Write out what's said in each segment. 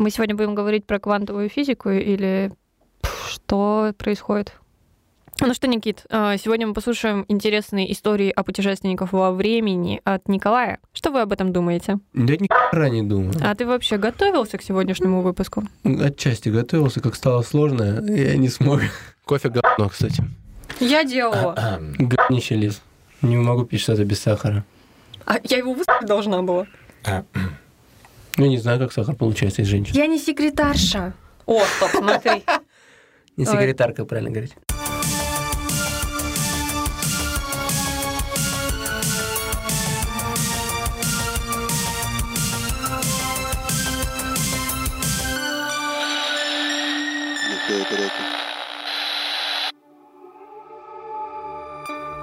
Мы сегодня будем говорить про квантовую физику или что происходит? Ну что, Никит, э, сегодня мы послушаем интересные истории о путешественниках во времени от Николая. Что вы об этом думаете? Да ни хера не думаю. А ты вообще готовился к сегодняшнему выпуску? Отчасти готовился, как стало сложно, я не смог. Кофе говно, кстати. Я делала. Говнище лиз. Не могу пить что-то без сахара. А я его выставить должна была. Ну, не знаю, как сахар получается из женщин. Я не секретарша. О, стоп, смотри. Не секретарка, правильно говорить.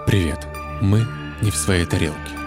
Привет! Мы не в своей тарелке.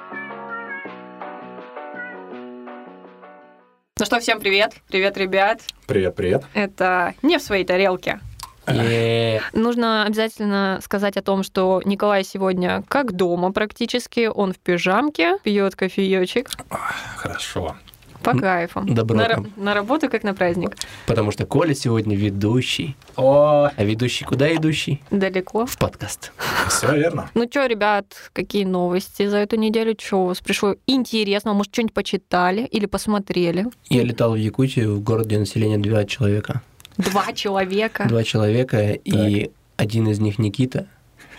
Ну что, всем привет. Привет, ребят. Привет, привет. Это не в своей тарелке. Е, Нужно обязательно сказать о том, что Николай сегодня как дома практически. Он в пижамке, пьет кофеечек Хорошо. По кайфу. добро На, на работу как на праздник. Потому что Коля сегодня ведущий. О, А ведущий куда идущий? Далеко. В подкаст. все верно. Ну что, ребят, какие новости за эту неделю? Что у вас пришло интересного? Может, что-нибудь почитали или посмотрели? Я летал в Якутию, в город, где население два человека. Два человека. Два человека, и один из них Никита.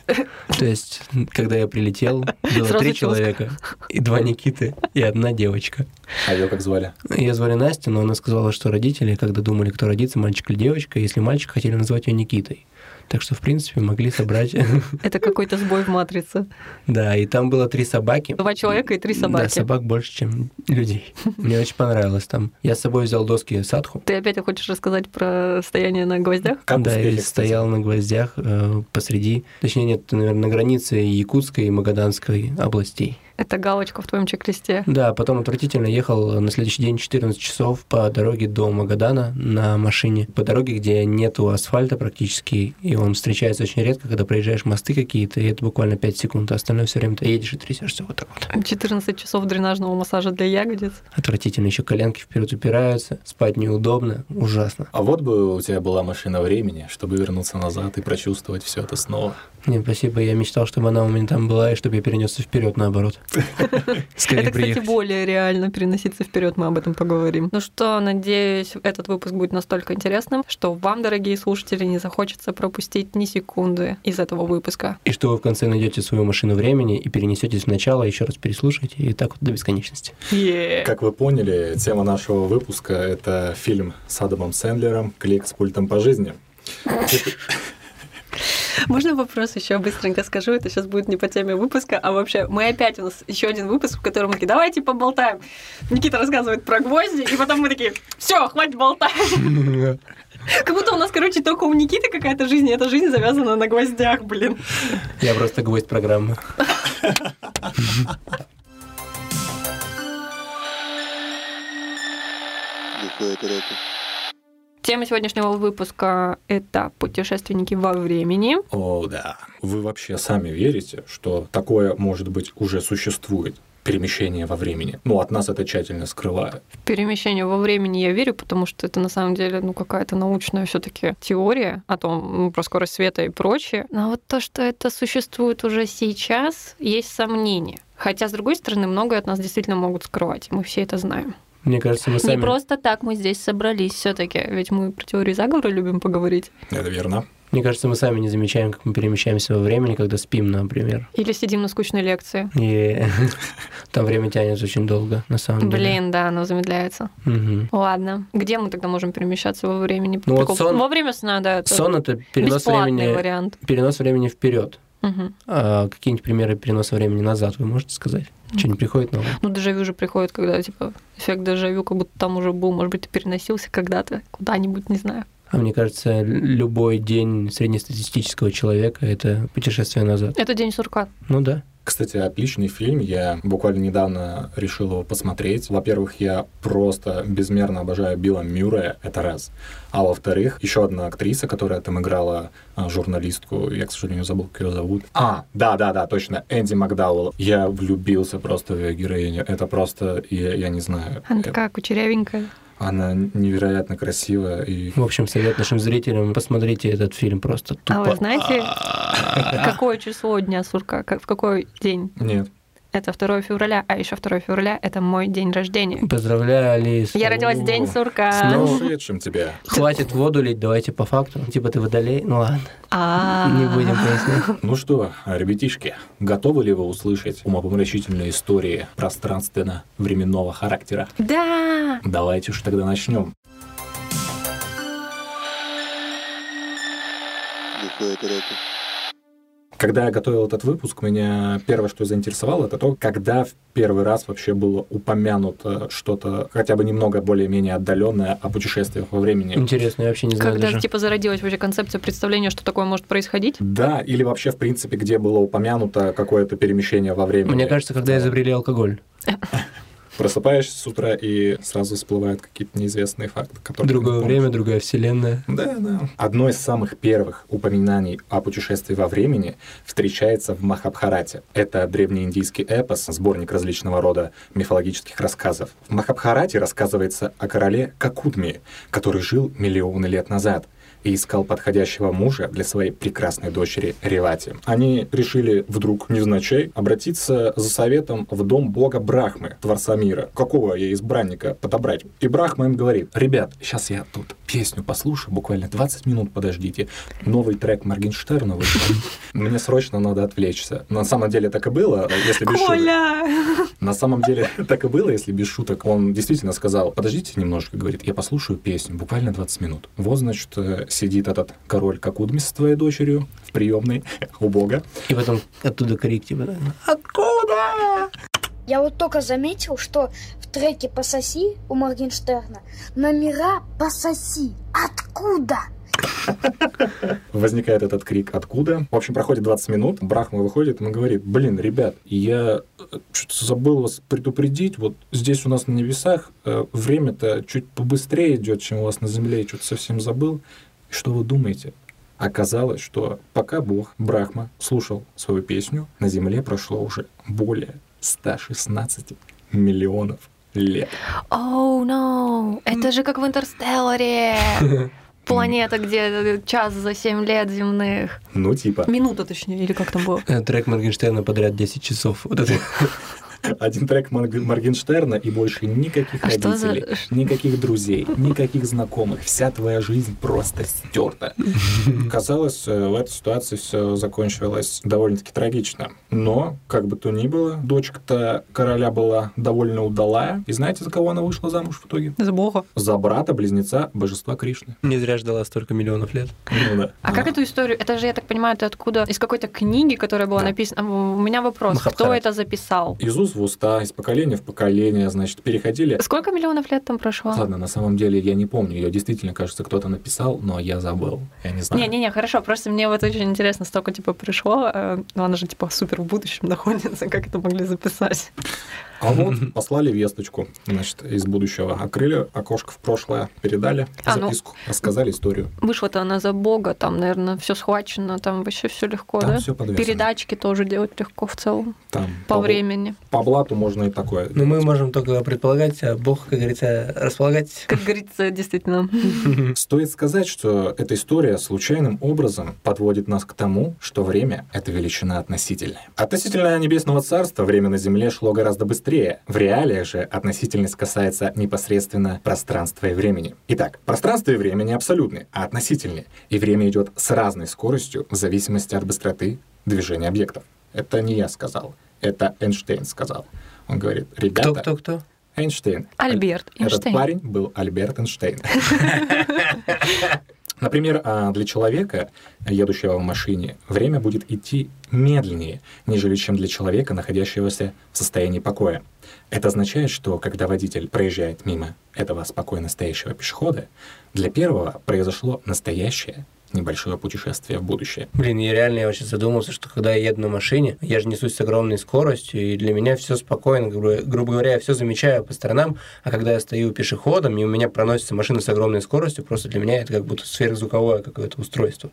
То есть, когда я прилетел, было Сразу три человека, и два Никиты, и одна девочка. А ее как звали? Ее звали Настя, но она сказала, что родители, когда думали, кто родится, мальчик или девочка, если мальчик, хотели назвать ее Никитой. Так что, в принципе, могли собрать... Это какой-то сбой в матрице. Да, и там было три собаки. Два человека и три Да, собаки. собак больше, чем людей. Мне очень понравилось там. Я с собой взял доски садху. Ты опять хочешь рассказать про стояние на гвоздях? Как да, кстати? стоял на гвоздях э, посреди, точнее, нет, наверное, на границе Якутской и Магаданской областей. Это галочка в твоем чек-листе. Да, потом отвратительно ехал на следующий день 14 часов по дороге до Магадана на машине. По дороге, где нету асфальта практически, и он встречается очень редко, когда проезжаешь мосты какие-то, и это буквально 5 секунд, а остальное все время ты едешь и трясешься вот так вот. 14 часов дренажного массажа для ягодиц. Отвратительно, еще коленки вперед упираются, спать неудобно, ужасно. А вот бы у тебя была машина времени, чтобы вернуться назад и прочувствовать все это снова. Не, спасибо, я мечтал, чтобы она у меня там была, и чтобы я перенесся вперед наоборот. Это, кстати, более реально переноситься вперед, мы об этом поговорим. Ну что, надеюсь, этот выпуск будет настолько интересным, что вам, дорогие слушатели, не захочется пропустить ни секунды из этого выпуска. И что вы в конце найдете свою машину времени и перенесетесь в начало, еще раз переслушаете, и так вот до бесконечности. Как вы поняли, тема нашего выпуска – это фильм с Адамом Сэндлером «Клик с пультом по жизни». Можно вопрос еще быстренько скажу? Это сейчас будет не по теме выпуска, а вообще мы опять у нас еще один выпуск, в котором мы такие, давайте поболтаем. Никита рассказывает про гвозди, и потом мы такие, все, хватит болтать. Как будто у нас, короче, только у Никиты какая-то жизнь, и эта жизнь завязана на гвоздях, блин. Я просто гвоздь программы. Тема сегодняшнего выпуска — это путешественники во времени. О, да. Вы вообще сами верите, что такое, может быть, уже существует? Перемещение во времени. Ну, от нас это тщательно скрывают. В перемещение во времени я верю, потому что это на самом деле ну, какая-то научная все таки теория о том, ну, про скорость света и прочее. Но вот то, что это существует уже сейчас, есть сомнения. Хотя, с другой стороны, многое от нас действительно могут скрывать. Мы все это знаем. Мне кажется, мы Не сами... просто так мы здесь собрались все таки ведь мы про теории заговора любим поговорить. Это верно. Мне кажется, мы сами не замечаем, как мы перемещаемся во времени, когда спим, например. Или сидим на скучной лекции. И там время тянется очень долго, на самом деле. Блин, да, оно замедляется. Ладно. Где мы тогда можем перемещаться во времени? Ну вот сон- Во время сна, да. это Сон это перенос времени, вариант. перенос времени вперед. Мгм. А какие-нибудь примеры переноса времени назад вы можете сказать? Что-нибудь приходит новое? Ну, дежавю же приходит, когда, типа, эффект дежавю, как будто там уже был, может быть, ты переносился когда-то куда-нибудь, не знаю. А мне кажется, любой день среднестатистического человека — это путешествие назад. Это день сурка. Ну да. Кстати, отличный фильм. Я буквально недавно решил его посмотреть. Во-первых, я просто безмерно обожаю Билла Мюррея, это раз. А во-вторых, еще одна актриса, которая там играла а, журналистку, я, к сожалению, забыл, как ее зовут. А, да-да-да, точно, Энди Макдауэлл. Я влюбился просто в ее героиню. Это просто, я, я не знаю. Она такая кучерявенькая. Она невероятно красивая и... В общем, совет нашим зрителям, посмотрите этот фильм просто тупо. А вы знаете, какое число дня сурка? Как- В какой день? Нет. Это 2 февраля, а еще 2 февраля это мой день рождения. Поздравляю, Алис. Я родилась в день сурка. снова. Ушедшим тебя. Хватит воду лить, давайте по факту. Типа ты водолей? Ну ладно, А. не будем пояснять. Ну что, ребятишки, готовы ли вы услышать умопомрачительные истории пространственно-временного характера? Да! Давайте уж тогда начнем. Когда я готовил этот выпуск, меня первое, что заинтересовало, это то, когда в первый раз вообще было упомянуто что-то, хотя бы немного более-менее отдаленное о путешествиях во времени. Интересно, я вообще не знаю Когда даже. типа зародилась вообще концепция представления, что такое может происходить? Да, или вообще, в принципе, где было упомянуто какое-то перемещение во времени. Мне кажется, когда изобрели алкоголь. Просыпаешься с утра и сразу всплывают какие-то неизвестные факты, которые... Другое время, другая вселенная. Да, да. Одно из самых первых упоминаний о путешествии во времени встречается в Махабхарате. Это древнеиндийский эпос, сборник различного рода мифологических рассказов. В Махабхарате рассказывается о короле Какудме, который жил миллионы лет назад и искал подходящего мужа для своей прекрасной дочери Ревати. Они решили вдруг, невзначай, обратиться за советом в дом бога Брахмы, Творца мира. Какого ей избранника подобрать? И Брахма им говорит, ребят, сейчас я тут песню послушаю, буквально 20 минут подождите. Новый трек Моргенштерна вышел. Мне срочно надо отвлечься. На самом деле так и было, если без шуток. На самом деле так и было, если без шуток. Он действительно сказал, подождите немножко, говорит, я послушаю песню, буквально 20 минут. Вот, значит, э, сидит этот король Какудми с твоей дочерью в приемной у бога. И потом оттуда крик типа «Откуда?» Я вот только заметил, что в треке «Пососи» у Моргенштерна номера «Пососи». Откуда? Возникает этот крик «Откуда?». В общем, проходит 20 минут, Брахма выходит и говорит, блин, ребят, я что-то забыл вас предупредить, вот здесь у нас на небесах э, время-то чуть побыстрее идет, чем у вас на земле, я что-то совсем забыл. И что вы думаете? Оказалось, что пока Бог, Брахма, слушал свою песню, на земле прошло уже более 116 миллионов лет. Оу, no! Это же как в Интерстелларе! Планета, где час за 7 лет земных. Ну, типа, Минута, точнее, или как там было? Э, Трек Моргенштерна подряд 10 часов. Вот это. один трек Морг- Моргенштерна и больше никаких А что за- родителей, никаких друзей, никаких знакомых. Вся твоя жизнь просто стерта. Казалось, э, в этой ситуации все закончилось довольно-таки трагично. Но, как бы то ни было, дочка-то короля была довольно удалая. И знаете, за кого она вышла замуж в итоге? За бога. За брата-близнеца божества Кришны. Не зря ждала столько миллионов лет. Ну да. А как эту историю? Это же, я так понимаю, это откуда? Из какой-то книги, которая была Да. написана. У меня вопрос. Кто Махабхарат. это записал? Из уст в уста, из поколения в поколение, значит, переходили Сколько миллионов лет там прошло? Ладно, на самом деле я не помню. Ее действительно, кажется, кто-то написал, но я забыл. Я не знаю. Не-не-не, хорошо, просто мне вот очень интересно, столько типа пришло, э, ну она же типа супер в будущем находится, как это могли записать? А вот послали весточку, значит, из будущего. Открыли окошко в прошлое, передали А, ну. записку, рассказали историю. Вышла-то она за бога, там, наверное, все схвачено, там вообще все легко, Там да? все подвешено. Передачки тоже делать легко в целом, Там по бл- времени. По блату можно и такое. Ну, мы можем только предполагать, а Бог, как говорится, располагать. Как говорится, действительно. Стоит сказать, что эта история случайным образом подводит нас к тому, что время — это величина относительная. Относительно Небесного Царства время на Земле шло гораздо быстрее. В реалиях же относительность касается непосредственно пространства и времени. Итак, пространство и время не абсолютны, а относительны. И время идет с разной скоростью в зависимости от быстроты движения объектов. Это не я сказал, это Эйнштейн сказал. Он говорит, ребята... Кто, кто, кто? Эйнштейн. Альберт Этот Эйнштейн. парень был Альберт Эйнштейн. Например, а, для человека, едущего в машине, время будет идти медленнее, нежели чем для человека, находящегося в состоянии покоя. Это означает, что когда водитель проезжает мимо этого спокойно стоящего пешехода, для первого произошло настоящее небольшое путешествие в будущее. Блин, я реально я вообще задумался, что когда я еду на машине, я же несусь с огромной скоростью, и для меня все спокойно, грубо, грубо говоря, я все замечаю по сторонам, а когда я стою пешеходом, и у меня проносится машина с огромной скоростью, просто для меня это как будто сверхзвуковое какое-то устройство.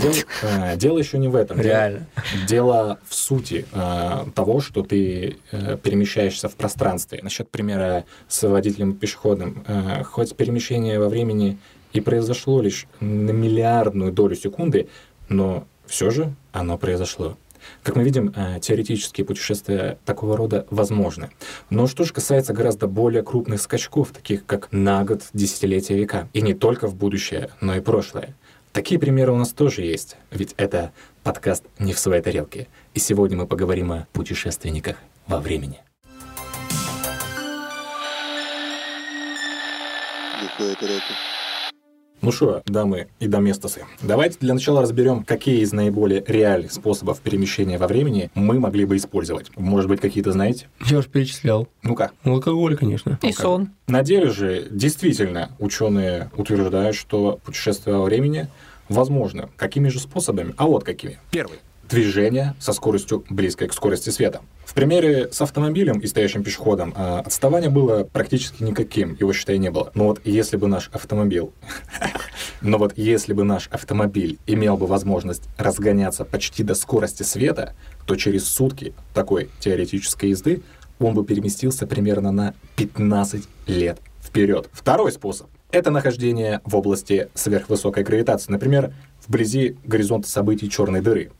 Дело, э, дело еще не в этом. Реально. Дело, дело в сути э, того, что ты э, перемещаешься в пространстве. Насчет примера с водителем-пешеходом. Э, хоть перемещение во времени и произошло лишь на миллиардную долю секунды, но все же оно произошло. Как мы видим, э, теоретические путешествия такого рода возможны. Но что же касается гораздо более крупных скачков, таких как на год, десятилетия, века, и не только в будущее, но и прошлое. Такие примеры у нас тоже есть, ведь это подкаст «Не в своей тарелке». И сегодня мы поговорим о путешественниках во времени. Не в своей тарелке. Ну что, дамы и доместосы, давайте для начала разберем, какие из наиболее реальных способов перемещения во времени мы могли бы использовать. Может быть, какие-то знаете? Я уж перечислял. Ну-ка. Ну, алкоголь, конечно. И сон. На деле же, действительно, ученые утверждают, что путешествие во времени возможно. Какими же способами? А вот какими. Первый движение со скоростью близкой к скорости света. В примере с автомобилем и стоящим пешеходом а, отставание было практически никаким, его, считай, не было. Но вот если бы наш автомобиль... Но вот если бы наш автомобиль имел бы возможность разгоняться почти до скорости света, то через сутки такой теоретической езды он бы переместился примерно на 15 лет вперед. Второй способ — это нахождение в области сверхвысокой гравитации, например, вблизи горизонта событий черной дыры.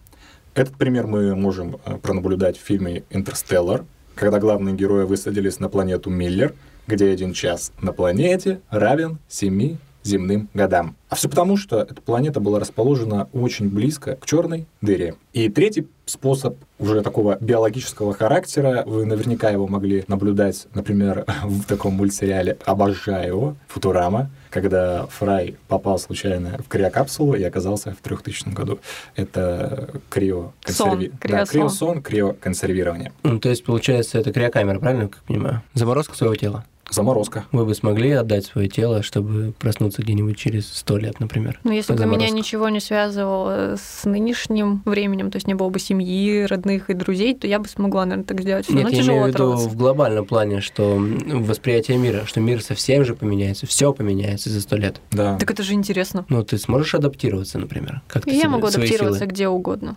Этот пример мы можем э, пронаблюдать в фильме «Интерстеллар», когда главные герои высадились на планету Миллер, где один час на планете равен 7 земным годам. А все потому, что эта планета была расположена очень близко к черной дыре. И третий способ уже такого биологического характера, вы наверняка его могли наблюдать, например, в таком мультсериале «Обожаю его», «Футурама», когда Фрай попал случайно в криокапсулу и оказался в 3000 году. Это крио... Сон, Да, криосон. криосон, криоконсервирование. Ну, то есть, получается, это криокамера, правильно, как понимаю? Заморозка своего тела. Заморозка. Вы бы смогли отдать свое тело, чтобы проснуться где-нибудь через сто лет, например? Ну, если бы меня ничего не связывало с нынешним временем, то есть не было бы семьи, родных и друзей, то я бы смогла, наверное, так сделать. Всё Нет, равно я тяжело имею в виду в глобальном плане, что восприятие мира, что мир совсем же поменяется, все поменяется за сто лет. Да. Так это же интересно. Ну, ты сможешь адаптироваться, например? Как И я могу адаптироваться где угодно.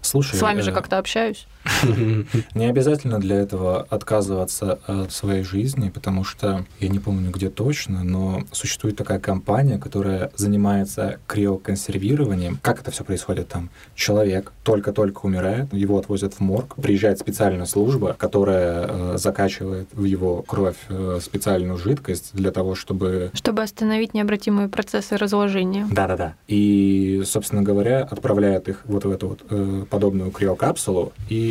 Слушай, С вами же э, как-то общаюсь. Не обязательно для этого отказываться от своей жизни, потому что я не помню где точно, но существует такая компания, которая занимается криоконсервированием. Как это все происходит там? Человек только-только умирает, его отвозят в морг, приезжает специальная служба, которая э, закачивает в его кровь э, специальную жидкость для того, чтобы Чтобы остановить необратимые процессы разложения. да-да-да. И, собственно говоря, отправляют их вот в эту вот э, подобную криокапсулу и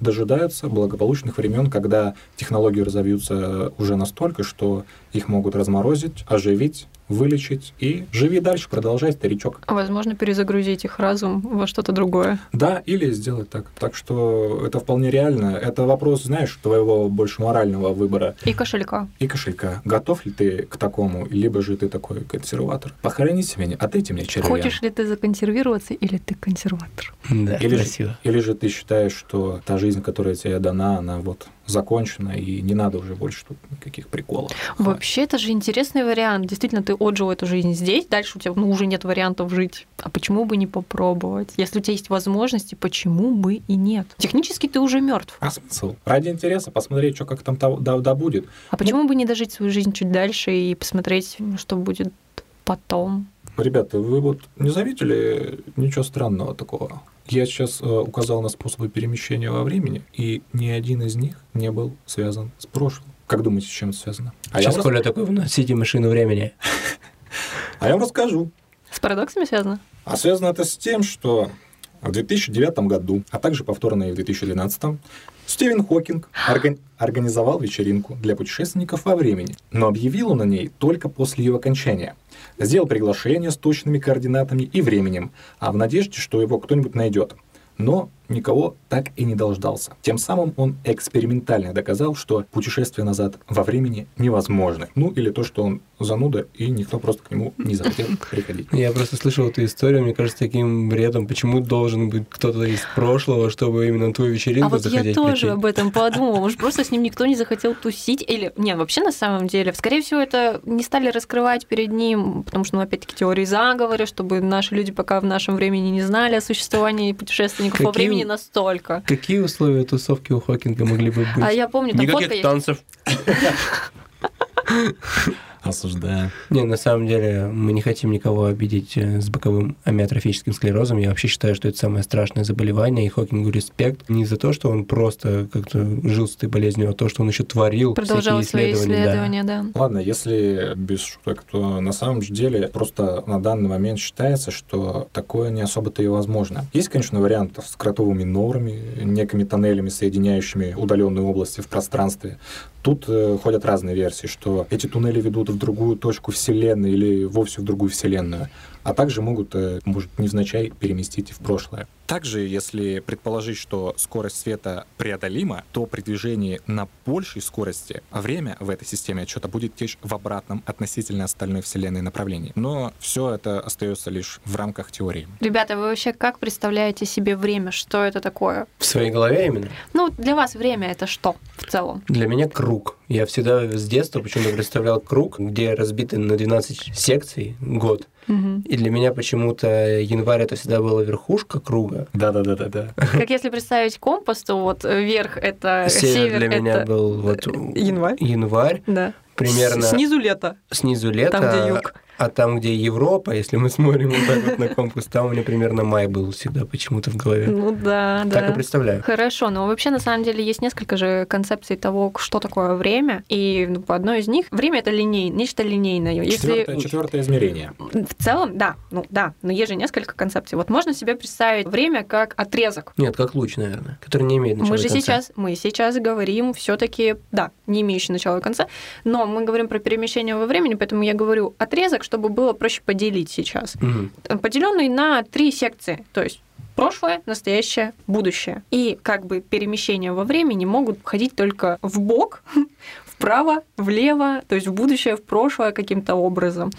дожидаются благополучных времен, когда технологии разовьются уже настолько, что их могут разморозить, оживить, вылечить и живи дальше, продолжай, старичок. А, Возможно, перезагрузить их разум во что-то другое. Да, или сделать так. Так что это вполне реально. Это вопрос, знаешь, твоего больше морального выбора И кошелька. и кошелька. Готов ли ты к такому, либо же ты такой консерватор? Похорони себя, отдайте мне червя. Хочешь ли ты законсервироваться или ты консерватор? Да, Или же, красиво. или же ты считаешь, что та жизнь, которая тебе дана, она вот закончена, и не надо уже больше тут никаких приколов. Вообще, это же интересный вариант. Действительно, ты отжил эту жизнь здесь, дальше у тебя ну, уже нет вариантов жить. А почему бы не попробовать? Если у тебя есть возможности, почему бы и нет? Технически ты уже мертв. А смысл? Ради интереса посмотреть, что как там да, да будет. А почему бы не дожить свою жизнь чуть дальше и посмотреть, что будет потом? Ребята, вы вот не заметили ничего странного такого? Я сейчас э, указал на способы перемещения во времени, и ни один из них не был связан с прошлым. Как думаете, с чем это связано? А я, Сейчас рас- Коля такой, вносите машину времени. а я вам расскажу. С парадоксами связано? А связано это с тем, что В 2009 году, а также повторно и в 2012, Стивен Хокинг органи- организовал вечеринку для путешественников во времени, но объявил он на ней только после ее окончания. Сделал приглашение с точными координатами и временем, а в надежде, что его кто-нибудь найдет. Но никого так и не дождался. Тем самым он экспериментально доказал, что путешествие назад во времени невозможно. Ну, или то, что он зануда, и никто просто к нему не захотел приходить. Я просто слышал эту историю, мне кажется, таким бредом. Почему должен быть кто-то из прошлого, чтобы именно на твою вечеринку А вот я тоже прийти? об этом подумала. Может, просто с ним никто не захотел тусить? Или, не, вообще на самом деле, скорее всего, это не стали раскрывать перед ним, потому что, ну, опять-таки, теории заговора, чтобы наши люди пока в нашем времени не знали о существовании путешественников во Какие- времени настолько. Какие условия тусовки у Хокинга могли бы быть? А я помню, там фотка Никаких есть. танцев. Осуждаю. Не, на самом деле мы не хотим никого обидеть э, с боковым амиотрофическим склерозом. Я вообще считаю, что это самое страшное заболевание, и Хокингу респект. Не за то, что он просто как-то жил с этой болезнью, а то, что он еще творил Продолжал свои всякие исследования. да. исследования, да. Ладно, если без шуток, то на самом деле просто на данный момент считается, что такое не особо-то и возможно. Есть, конечно, варианты с кротовыми норами, некими тоннелями, соединяющими удаленные области в пространстве. Тут э, ходят разные версии, что эти туннели ведут в другую точку Вселенной или вовсе в другую Вселенную, а также могут, э, может, невзначай переместить в прошлое. Также, если предположить, что скорость света преодолима, то при движении на большей скорости время в этой системе отчета будет течь в обратном относительно остальной Вселенной направлении. Но все это остается лишь в рамках теории. Ребята, вы вообще как представляете себе время? Что это такое? В своей голове именно. Ну, для вас время это что в целом? Для меня круг. Я всегда с детства почему-то представлял круг, где разбиты на 12 секций год. И для меня почему-то январь это всегда была верхушка круга. Да-да-да-да-да. Как если представить компас, то вот вверх это Север, север, для меня это был вот январь. январь. Да. Примерно Снизу лето. снизу лето, Там, где юг. А там, где Европа, если мы смотрим вот так вот на компас, там у меня примерно май был всегда почему-то в голове. Ну да, Так и да. представляю. Хорошо, но вообще на самом деле есть несколько же концепций того, что такое время, и ну, по одной из них время это линей, нечто линейное. Если Четвертое, четвертое измерение. в целом, да, ну да, но есть же несколько концепций. Вот можно себе представить время как отрезок. Нет, как луч, наверное, который не имеет начала Мы и же конца. сейчас, мы сейчас говорим все-таки, да, не имеющий начала и конца, но мы говорим про перемещение во времени, поэтому я говорю отрезок, чтобы было проще поделить сейчас. Мгм. Поделенный на три секции, то есть прошлое, настоящее, будущее. И как бы перемещения во времени могут ходить только в бок, вправо, влево, то есть в будущее, в прошлое каким-то образом.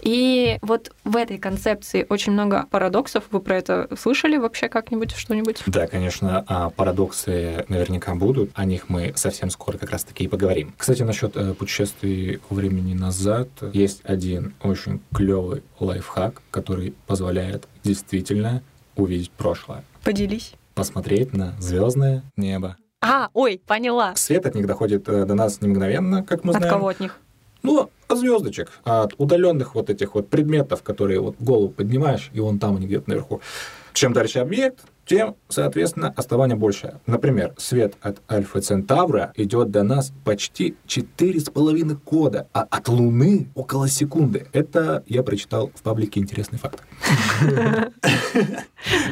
И вот в этой концепции очень много парадоксов. Вы про это слышали вообще как-нибудь что-нибудь? Да, конечно, а парадоксы наверняка будут. О них мы совсем скоро как раз-таки и поговорим. Кстати, насчет э, путешествий во времени назад есть один очень клевый лайфхак, который позволяет действительно увидеть прошлое. Поделись. Посмотреть на звездное небо. А, ой, поняла. Свет от них доходит э, до нас не мгновенно, как мы От знаем. кого от них? Ну, от звездочек, от удаленных вот этих вот предметов, которые вот голову поднимаешь, и вон там где-то наверху. Чем дальше объект, тем, соответственно, отставание больше. Например, свет от Альфа Центавра идет до нас почти 4,5 года, а от Луны около секунды. Это я прочитал в паблике «Интересный факт».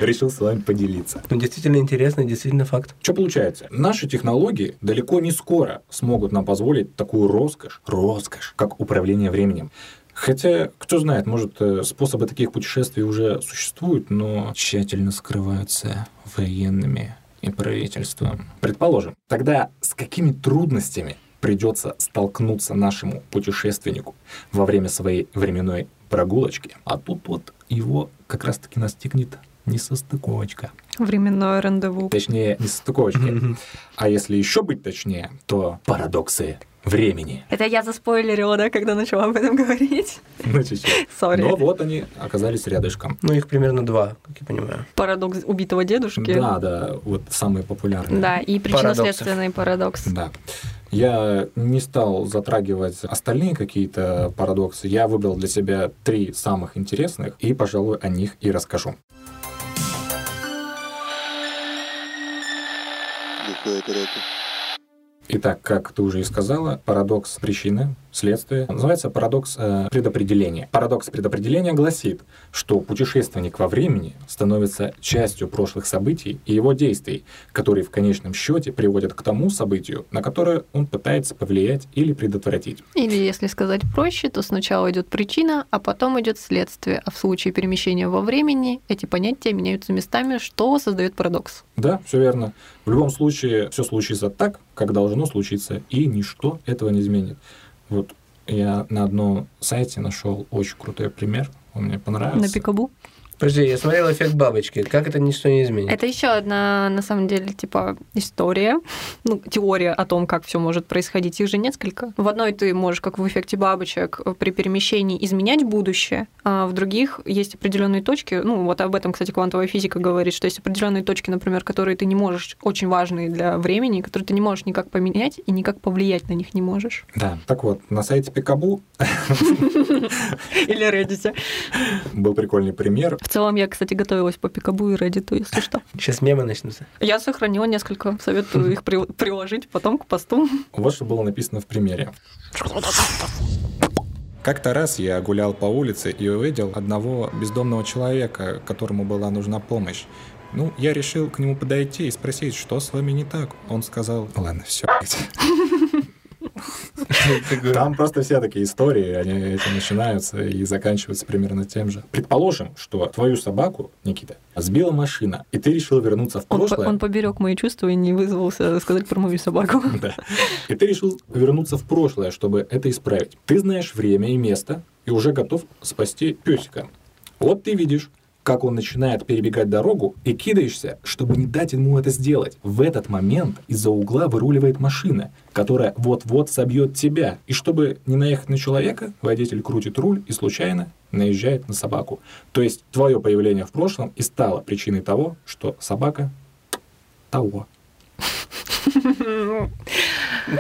Решил с вами поделиться. Ну, действительно интересно, действительно факт. Что получается? Наши технологии далеко не скоро смогут нам позволить такую роскошь, роскошь, как управление временем. Хотя, кто знает, может, э, способы таких путешествий уже существуют, но тщательно скрываются военными и правительством. Предположим, тогда с какими трудностями придется столкнуться нашему путешественнику во время своей временной прогулочки? А тут вот его как раз-таки настигнет несостыковочка. Временное рандеву. Точнее, несостыковочки. А если еще быть точнее, то парадоксы времени. Это я заспойлерила, да, когда начала об этом говорить? Ну, чуть-чуть. Сори. Но вот они оказались рядышком. Ну, их примерно два, как я понимаю. Парадокс убитого дедушки. Да, да, вот самые популярные. Да, и причинно-следственный парадокс. Да. Я не стал затрагивать остальные какие-то парадоксы. Я выбрал для себя три самых интересных, и, пожалуй, о них и расскажу. Итак, как ты уже и сказала, парадокс причины, следствие. Называется парадокс э, предопределения. Парадокс предопределения гласит, что путешественник во времени становится частью прошлых событий и его действий, которые в конечном счете приводят к тому событию, на которое он пытается повлиять или предотвратить. Или, если сказать проще, то сначала идет причина, а потом идет следствие. А в случае перемещения во времени эти понятия меняются местами, что создает парадокс. Да, все верно. В любом случае, все случится так, как должно случиться, и ничто этого не изменит. Вот я на одном сайте нашел очень крутой пример, он мне понравился. На пикабу? Подожди, я смотрел эффект бабочки. Как это ничто не изменит? Это еще одна, на самом деле, типа история, ну, теория о том, как все может происходить. Их же несколько. В одной ты можешь, как в эффекте бабочек, при перемещении изменять будущее, а в других есть определенные точки. Ну, вот об этом, кстати, квантовая физика говорит, что есть определенные точки, например, которые ты не можешь, очень важные для времени, которые ты не можешь никак поменять и никак повлиять на них не можешь. Да, так вот, на сайте Пикабу Или Reddit. был прикольный пример. В целом, я, кстати, готовилась по пикабу и Reddit, если что. Сейчас мемы начнутся. Я сохранила несколько, советую их при- приложить потом к посту. Вот что было написано в примере. Как-то раз я гулял по улице и увидел одного бездомного человека, которому была нужна помощь. Ну, я решил к нему подойти и спросить, что с вами не так. Он сказал, ладно, все. Там просто все такие истории, они этим начинаются и заканчиваются примерно тем же. Предположим, что твою собаку, Никита, сбила машина, и ты решил вернуться в Он, прошлое. он поберег мои чувства и не вызвался сказать про мою собаку. Да. И ты решил вернуться в прошлое, чтобы это исправить. Ты знаешь время и место, и уже готов спасти песика. Вот ты видишь, как он начинает перебегать дорогу, и кидаешься, чтобы не дать ему это сделать. В этот момент из-за угла выруливает машина, которая вот-вот собьет тебя. И чтобы не наехать на человека, водитель крутит руль и случайно наезжает на собаку. То есть твое появление в прошлом и стало причиной того, что собака того.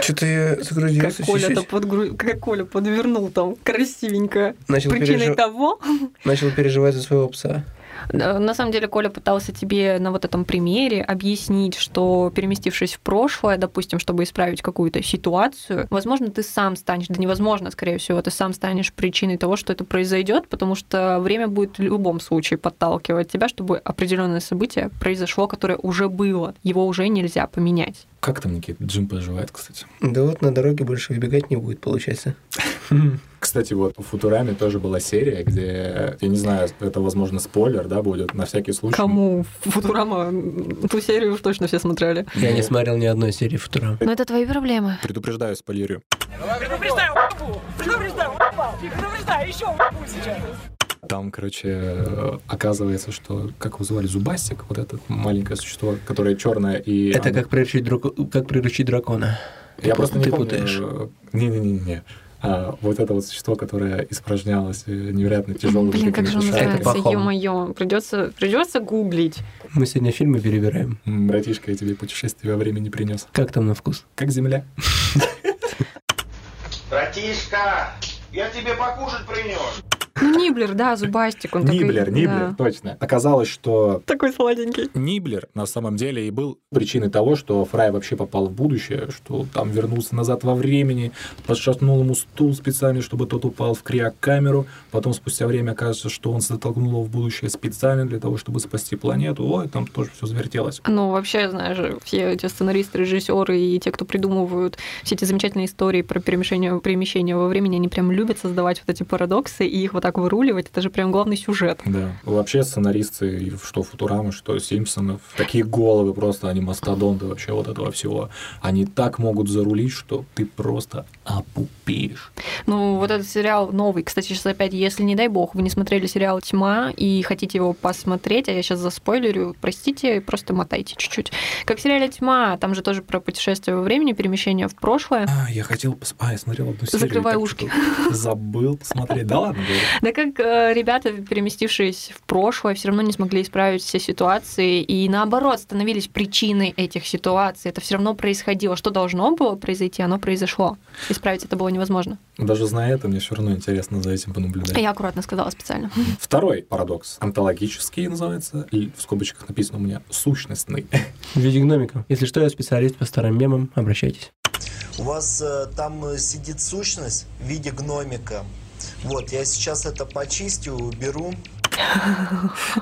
Что-то я Как загрузился Коля-то чуть-чуть. подгру- как Коля подвернул там красивенько. Начал, Причиной пережи- того, Начал переживать за своего пса. Да, На самом деле Коля пытался тебе на вот этом примере объяснить, что переместившись в прошлое, допустим, чтобы исправить какую-то ситуацию, возможно, ты сам станешь, да невозможно, скорее всего, ты сам станешь причиной того, что это произойдет, потому что время будет в любом случае подталкивать тебя, чтобы определенное событие произошло, которое уже было, его уже нельзя поменять. Как там, Никит, Джим поживает, кстати? Да вот на дороге больше выбегать не будет, получается. Кстати, вот в Футураме тоже была серия, где, я не знаю, это, возможно, спойлер, да, будет, на всякий случай. Кому Футурама ту серию уж точно все смотрели. Я не смотрел ни одной серии Футура. Но это твои проблемы. Предупреждаю, спойлерю. Предупреждаю! Предупреждаю! Предупреждаю, еще сейчас! Там, короче, оказывается, что, как его звали, Зубастик, вот это маленькое существо, которое черное и... Это как приручить, драко- как приручить дракона. Я Ты просто не ты помню. путаешь. А, вот это вот существо, которое испражнялось э, невероятно тяжелым Блин, как же он Это называется? Ё-моё, придется, придется гуглить. Мы сегодня фильмы перебираем. Братишка, я тебе путешествие во времени принес. Как там на вкус? Как земля. Братишка, я тебе покушать принес. Ну, Ниблер, да, зубастик. Он такой, Ниблер, Ниблер, да. точно. Оказалось, что Такой сладенький. Ниблер на самом деле и был причиной того, что Фрай вообще попал в будущее, что там вернулся назад во времени, подшатнул ему стул специально, чтобы тот упал в криокамеру, потом спустя время окажется, что он затолкнул его в будущее специально для того, чтобы спасти планету. Ой, там тоже все завертелось. Ну, вообще, знаешь, все эти сценаристы, режиссеры и те, кто придумывают все эти замечательные истории про перемещение, перемещение во времени, они прям любят создавать вот эти парадоксы и их вот так выруливать. Это же прям главный сюжет. Да. Вообще сценаристы, что Футурамы, что Симпсонов, такие головы просто, они мастодонты вообще вот этого всего. Они так могут зарулить, что ты просто опупеешь. Ну, вот этот сериал новый. Кстати, сейчас опять, если, не дай бог, вы не смотрели сериал «Тьма» и хотите его посмотреть, а я сейчас заспойлерю, простите, просто мотайте чуть-чуть. Как в сериале «Тьма», там же тоже про путешествие во времени, перемещение в прошлое. А, я хотел пос... А, я смотрел одну серию. Закрывай ушки. Забыл посмотреть. Да ладно. Да как э, ребята, переместившись в прошлое, все равно не смогли исправить все ситуации и наоборот становились причиной этих ситуаций. Это все равно происходило. Что должно было произойти, оно произошло. Исправить это было невозможно. Даже зная это, мне все равно интересно за этим понаблюдать. Я аккуратно сказала специально. Второй парадокс. Онтологический называется, и в скобочках написано у меня сущностный. В виде гномиков. Если что, я специалист по старым мемам, обращайтесь. У вас э, там э, сидит сущность в виде гномика. Вот, я сейчас это почистю, уберу.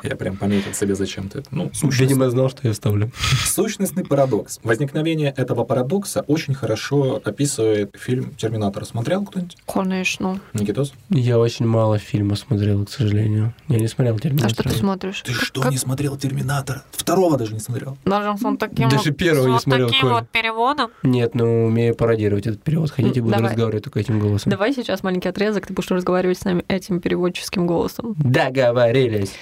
Я прям пометил себе зачем-то это. Ну, сущность- Видимо, знал, что я вставлю. Сущностный парадокс. Возникновение этого парадокса очень хорошо описывает фильм «Терминатор». Смотрел кто-нибудь? Конечно. Никитос? Я очень мало фильмов смотрел, к сожалению. Я не смотрел А «Терминатора». что ты смотришь? Ты что, Как- не смотрел «Терминатор»? Второго даже не смотрел. Даже с вот таким Даже вот, первого с не смотрел, таким Коль. вот переводом. Нет, ну умею пародировать этот перевод. Хотите, буду Давай. разговаривать только этим голосом. Давай сейчас маленький отрезок, ты будешь разговаривать с нами этим переводческим голосом. Договорились.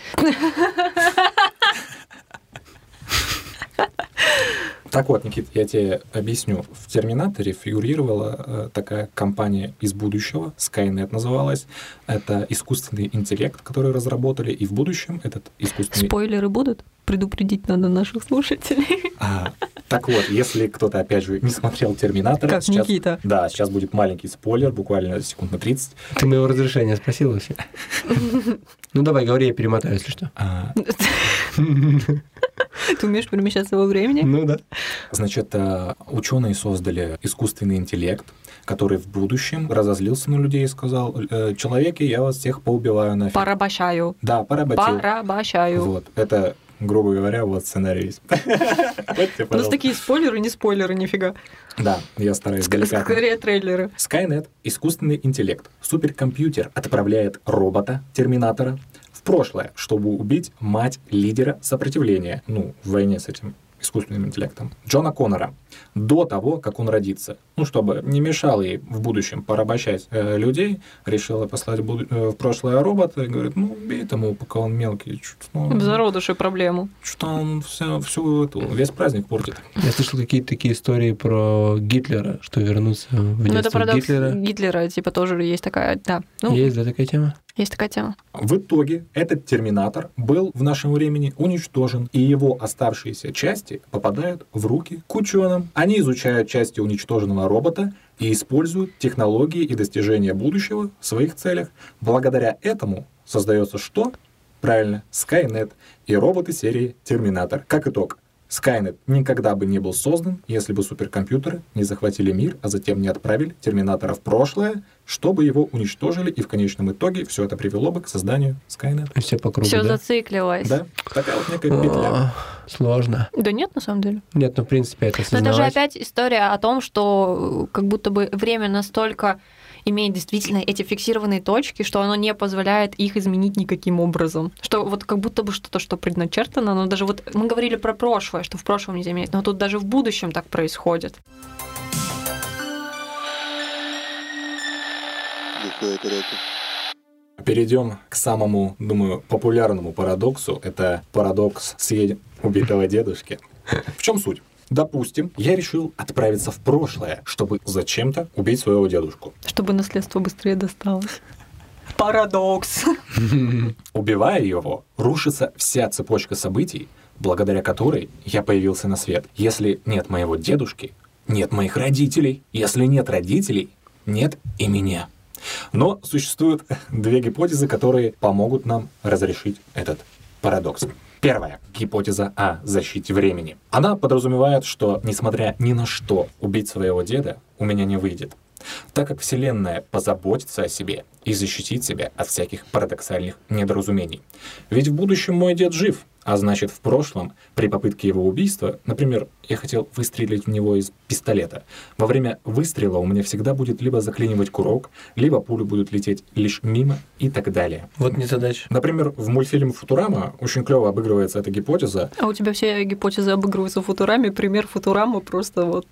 Так вот, Никит, я тебе объясню. В «Терминаторе» фигурировала э, такая компания из будущего, Skynet называлась. Это искусственный интеллект, который разработали, и в будущем этот искусственный... Спойлеры будут? Предупредить надо наших слушателей. А, так вот, если кто-то, опять же, не смотрел «Терминатора», Как сейчас... Никита. Да, сейчас будет маленький спойлер, буквально секунд на 30. Ты моего разрешения спросил вообще? Ну давай, говори, я перемотаю, если что. А, Ты умеешь перемещаться во времени? Ну да. Значит, э, ученые создали искусственный интеллект, который в будущем разозлился на людей и сказал, «Э, человеки, я вас всех поубиваю нафиг. Порабощаю. Да, поработил. Порабощаю. Вот, это, грубо говоря, вот сценарий. тебе, У нас такие спойлеры, не спойлеры, нифига. Да, я стараюсь деликатно. Скорее трейлеры. Skynet — искусственный интеллект. Суперкомпьютер отправляет робота, терминатора, в прошлое, чтобы убить мать лидера сопротивления, ну, в войне с этим искусственным интеллектом, Джона Коннора, до того, как он родится. Ну, чтобы не мешал ей в будущем порабощать э, людей, решила послать в, буду- э, в прошлое робота и говорит, ну, убей тому, пока он мелкий. Чё-то, ну, В зародыше проблему. что он все, всю эту, весь праздник портит. Я слышал какие-то такие истории про Гитлера, что вернуться в Ну, это детство парадокс Гитлера. Гитлера, типа, тоже есть такая, да. Ну, Есть, да, такая тема? Есть такая тема. В итоге этот терминатор был в нашем времени уничтожен, и его оставшиеся части попадают в руки к ученым. Они изучают части уничтоженного робота и используют технологии и достижения будущего в своих целях. Благодаря этому создается что? Правильно, Skynet и роботы серии Терминатор. Как итог, Skynet никогда бы не был создан, если бы суперкомпьютеры не захватили мир, а затем не отправили Терминатора в прошлое, чтобы его уничтожили, и в конечном итоге все это привело бы к созданию Skynet. Все по кругу, Все да? зациклилось. Да, такая вот некая петля. А, Сложно. Да нет, на самом деле. Нет, ну, в принципе, это Но это же осознавать. опять история о том, что э, как будто бы время настолько имеет действительно эти фиксированные точки, что оно не позволяет их изменить никаким образом. Что вот как будто бы что-то, что предначертано, но даже вот мы говорили про прошлое, что в прошлом нельзя менять, но тут даже в будущем так происходит. Перейдем к самому, думаю, популярному парадоксу. Это парадокс съедем убитого дедушки. В чем суть? Допустим, я решил отправиться в прошлое, чтобы зачем-то убить своего дедушку. Чтобы наследство быстрее досталось. Парадокс. Убивая его, рушится вся цепочка событий, благодаря которой я появился на свет. Если нет моего дедушки, нет моих родителей. Если нет родителей, нет и меня. Но существуют две гипотезы, которые помогут нам разрешить этот парадокс. Первая гипотеза о защите времени. Она подразумевает, что, несмотря ни на что, убить своего деда у меня не выйдет, так как Вселенная позаботится о себе и защитит себя от всяких парадоксальных недоразумений. Ведь в будущем мой дед жив, а значит в прошлом, при попытке его убийства, например, я хотел выстрелить в него из пистолета, во время выстрела у меня всегда будет либо заклинивать курок, либо пули будут лететь лишь мимо и так далее. Вот не задача. Например, в мультфильме «Футурама» очень клево обыгрывается эта гипотеза. А у тебя все гипотезы обыгрываются в Футураме. Пример Футурамы просто вот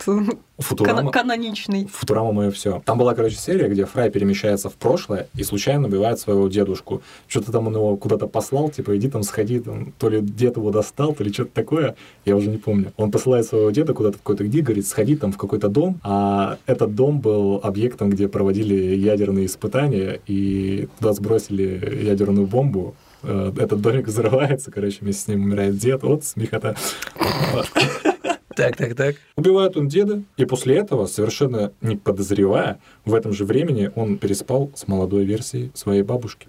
Футурама... кан- каноничный. Футурама мое все. Там была, короче, серия, где Фрай перемещается в прошлое и случайно убивает своего дедушку. Что-то там он его куда-то послал, типа, иди там сходи, там, то ли дед его достал, то ли что-то такое, я уже не помню. Он посылает своего деда куда-то в какой-то где, говорит, сходи там в какой-то дом, а этот дом был объектом, где проводили ядерные испытания, и туда сбросили ядерную бомбу, Э, этот домик взрывается, короче, вместе с ним умирает дед, вот смехота. Так, так, так. Убивает он деда, и после этого, совершенно не подозревая, в этом же времени он переспал с молодой версией своей бабушки.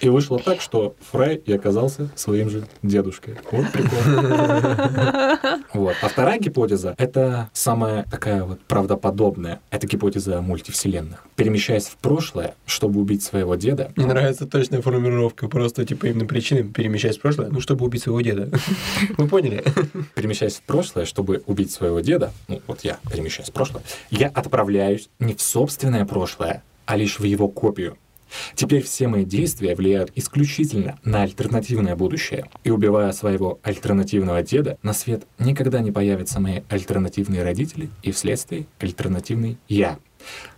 И вышло так, что Фрай и оказался своим же дедушкой. Вот прикол. Вот. А вторая гипотеза — это самая такая вот правдоподобная. Это гипотеза мультивселенных. Перемещаясь в прошлое, чтобы убить своего деда, Мне нравится точная формулировка. Просто типа именно причины перемещаясь в прошлое, ну, чтобы убить своего деда. Вы поняли? перемещаясь в прошлое, чтобы убить своего деда, ну вот я перемещаюсь в прошлое, я отправляюсь не в собственное прошлое, а лишь в его копию. Теперь все мои действия влияют исключительно на альтернативное будущее. И убивая своего альтернативного деда, на свет никогда не появятся мои альтернативные родители и вследствие альтернативный я.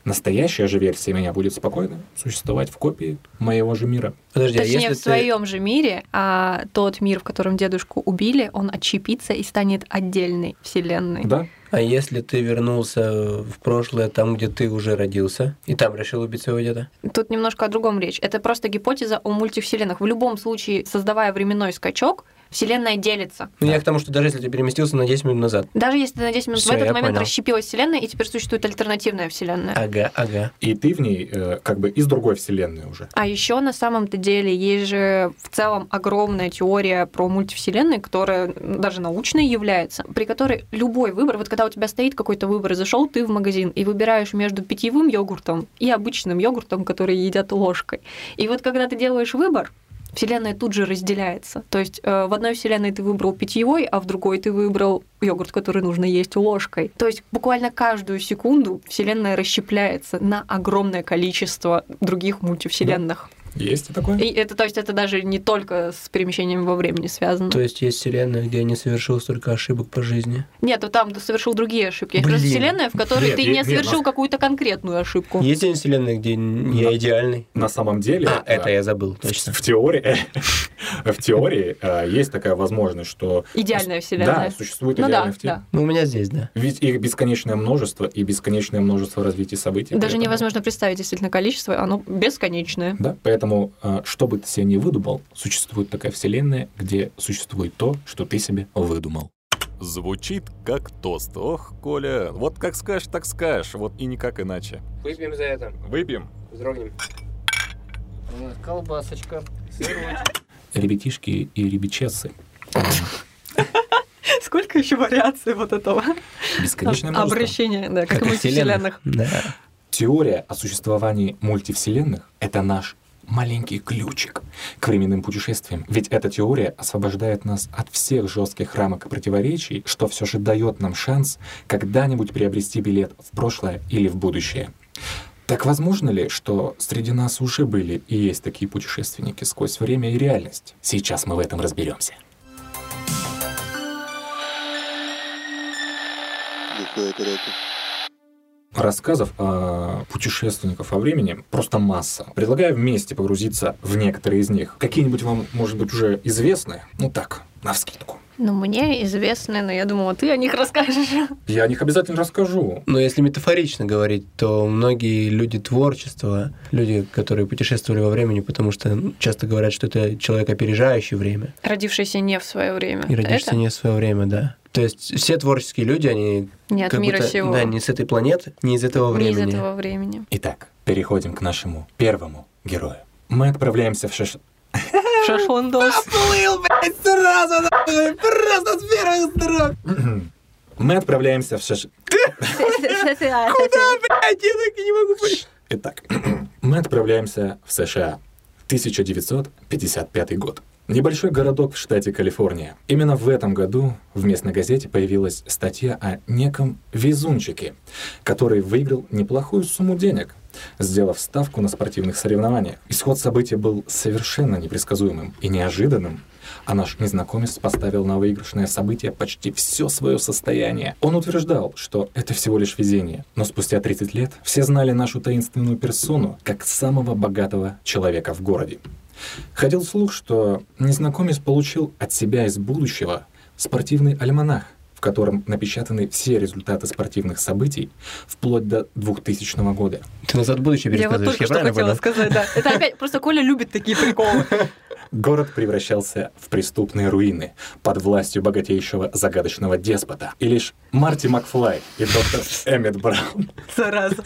Настоящая же версия меня будет спокойно существовать в копии моего же мира. Подожди, а Точнее, если в ты... своем же мире, а тот мир, в котором дедушку убили, он отщепится и станет отдельной вселенной. Да? А если ты вернулся в прошлое, там, где ты уже родился, и там решил убить своего деда? Тут немножко о другом речь. Это просто гипотеза о мультивселенных. В любом случае, создавая временной скачок, вселенная делится. Ну, я к тому, что даже если ты переместился на 10 минут назад. Даже если ты на 10 минут Всё, в этот момент понял. расщепилась вселенная, и теперь существует альтернативная вселенная. Ага, ага. И ты в ней э, как бы из другой вселенной уже. А еще на самом-то деле есть же в целом огромная теория про мультивселенные, которая даже научной является, при которой любой выбор, вот когда у тебя стоит какой-то выбор, зашел ты в магазин и выбираешь между питьевым йогуртом и обычным йогуртом, который едят ложкой. И вот когда ты делаешь выбор, Вселенная тут же разделяется. То есть э, в одной вселенной ты выбрал питьевой, а в другой ты выбрал йогурт, который нужно есть ложкой. То есть буквально каждую секунду Вселенная расщепляется на огромное количество других мультивселенных. Есть и такое? И это, то есть, это даже не только с перемещением во времени связано. То есть есть вселенная, где я не совершил столько ошибок по жизни. Нет, ну там ты совершил другие ошибки. Есть просто вселенная, в которой Нет, ты е- не нет, совершил нас- какую-то конкретную ошибку. Есть ли вселенная, где я идеальный? На самом деле... А, это я забыл, точно. В теории, в теории э, есть такая возможность, что... Идеальная вселенная. Да, существует Ну да, идеальная вселенная. Ну, у меня здесь, да. Ведь их бесконечное множество и бесконечное множество развитий событий. Даже невозможно представить действительно количество, оно бесконечное. Да, поэтому, э, что бы ты себе не выдумал, существует такая вселенная, где существует то, что ты себе выдумал. Звучит как тост. Ох, Коля, вот как скажешь, так скажешь. Вот и никак иначе. Выпьем за это. Выпьем. Вздрогнем. Колбасочка, сырочек. Ребятишки и ребячесы. Сколько еще вариаций вот этого Бесконечное множество. обращения, да, как, Как мультивселенных. Да. Теория о существовании мультивселенных — это наш маленький ключик к временным путешествиям. Ведь эта теория освобождает нас от всех жестких рамок и противоречий, что все же дает нам шанс когда-нибудь приобрести билет в прошлое или в будущее. Так возможно ли, что среди нас уже были и есть такие путешественники сквозь время и реальность? Сейчас мы в этом разберемся. Рассказов о путешественников во времени просто масса. Предлагаю вместе погрузиться в некоторые из них. Какие-нибудь вам, может быть, уже известны? Ну так, навскидку. Ну, мне известны, но я думала, ты о них расскажешь. Я о них обязательно расскажу. Но если метафорично говорить, то многие люди творчества, люди, которые путешествовали во времени, потому что часто говорят, что это человек, опережающий время, Родившийся не в свое время. и родившийся Это не в свое время, да. То есть все творческие люди, они не от мира будто, сего. да, не с этой планеты, не из этого не времени. из этого времени. Итак, переходим к нашему первому герою. Мы отправляемся в шаш... Шашлындос. Плыл, блядь, сразу, просто с первых строк. Мы отправляемся в шаш... Блядь, я так и не могу. Итак, мы отправляемся в США. 1955 год. Небольшой городок в штате Калифорния. Именно в этом году в местной газете появилась статья о неком везунчике, который выиграл неплохую сумму денег, сделав ставку на спортивных соревнованиях. Исход события был совершенно непредсказуемым и неожиданным, а наш незнакомец поставил на выигрышное событие почти все свое состояние. Он утверждал, что это всего лишь везение, но спустя 30 лет все знали нашу таинственную персону как самого богатого человека в городе. Ходил слух, что незнакомец получил от себя из будущего спортивный альманах, в котором напечатаны все результаты спортивных событий вплоть до 2000 года. Ты назад в будущее Я вот только я что хотела понял? сказать, да. Это опять, просто Коля любит такие приколы. Город превращался в преступные руины под властью богатейшего загадочного деспота. И лишь Марти Макфлай и доктор Эммет Браун. Зараза.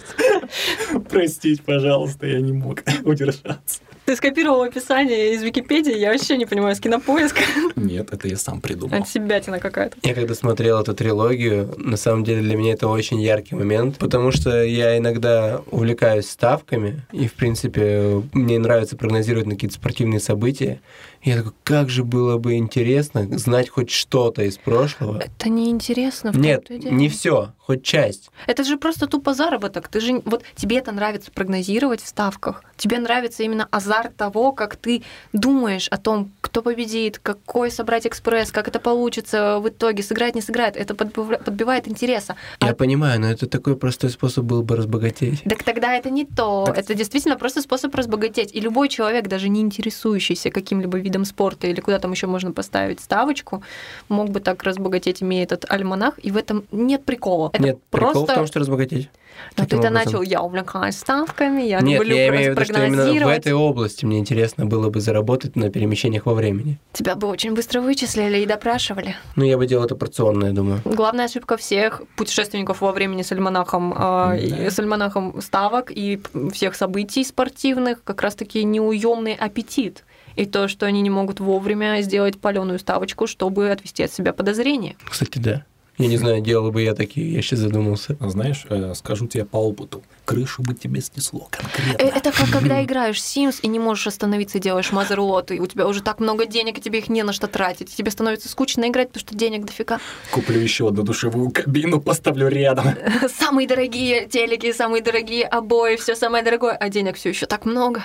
Простите, пожалуйста, я не мог удержаться. Ты скопировал описание из Википедии, я вообще не понимаю, с кинопоиска. Нет, это я сам придумал. От себятина какая-то. Я когда смотрел эту трилогию, на самом деле для меня это очень яркий момент, потому что я иногда увлекаюсь ставками, и, в принципе, мне нравится прогнозировать на какие-то спортивные события. Я такой, как же было бы интересно знать хоть что-то из прошлого. Это неинтересно. в Нет, не все, хоть часть. Это же просто тупо заработок. Ты же вот тебе это нравится прогнозировать в ставках. Тебе нравится именно азарт того, как ты думаешь о том, кто победит, какой собрать экспресс, как это получится в итоге, сыграет, не сыграет. Это подбив- подбивает интереса. Я А- понимаю, но это такой простой способ был бы разбогатеть. Так тогда это не то. Так- Это действительно просто способ разбогатеть. И любой человек, даже не интересующийся каким-либо видом спорта или куда там еще можно поставить ставочку, мог бы так разбогатеть, имея этот альманах. И в этом нет прикола. Это Нет, просто... прикол в том, что разбогатеть. Но ты-то образом. начал, я увлекаюсь ставками, я Нет, люблю я имею в виду, что именно в этой области мне интересно было бы заработать на перемещениях во времени. Тебя бы очень быстро вычислили и допрашивали. Ну, я бы делал это порционно, я думаю. Главная ошибка всех путешественников во времени с альманахом, э, Да. с альманахом ставок и всех событий спортивных как раз-таки неуемный аппетит. И то, что они не могут вовремя сделать паленую ставочку, чтобы отвести от себя подозрения. Кстати, да. Я не знаю, делал бы я такие, я сейчас задумался. Знаешь, э, скажу тебе по опыту, крышу бы тебе снесло Э, конкретно. Это как когда играешь Sims и не можешь остановиться и делаешь мазерлот, и у тебя уже так много денег, и тебе их не на что тратить. Тебе становится скучно играть, потому что денег дофига. Куплю еще одну душевую кабину, поставлю рядом. Самые дорогие телеки, самые дорогие обои, все самое дорогое, а денег все еще так много.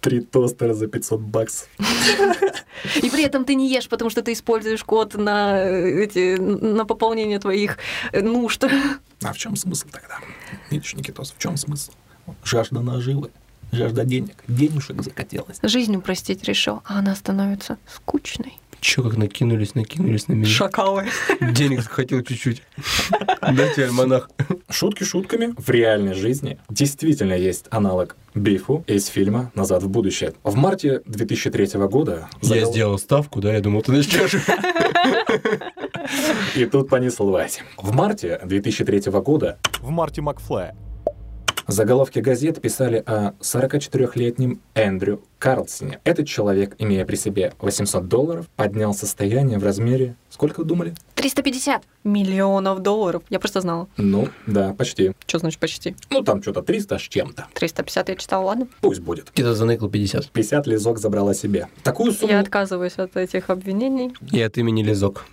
Три тостера за 500 баксов. И при этом ты не ешь, потому что ты используешь код на, э, эти, на пополнение твоих э, нужд. А в чем смысл тогда? Видишь, Никитос, в чем смысл? Жажда наживы, жажда денег, денежек закатилась. Жизнь упростить решил, а она становится скучной. Че, как накинулись, накинулись на меня. Шакалы. Денег захотел чуть-чуть. Дайте альманах. Шутки шутками, в реальной жизни действительно есть аналог Бифу из фильма «Назад в будущее». В марте 2003 года... Я сделал ставку, да, я думал, ты начнешь. И тут понеслась. В марте 2003 года В Марти Макфлая. Заголовки газет писали о 44-летнем Эндрю Карлсоне. Этот человек, имея при себе 800 долларов, поднял состояние в размере... Сколько вы думали? 350 миллионов долларов. Я просто знала. Ну, да, почти. Что значит почти? Ну, там что-то 300 с чем-то. 350 я читала, ладно? Пусть будет. Где-то заныкал 50. 50 лизок забрала себе. Такую сумму... Я отказываюсь от этих обвинений. И от имени Лизок.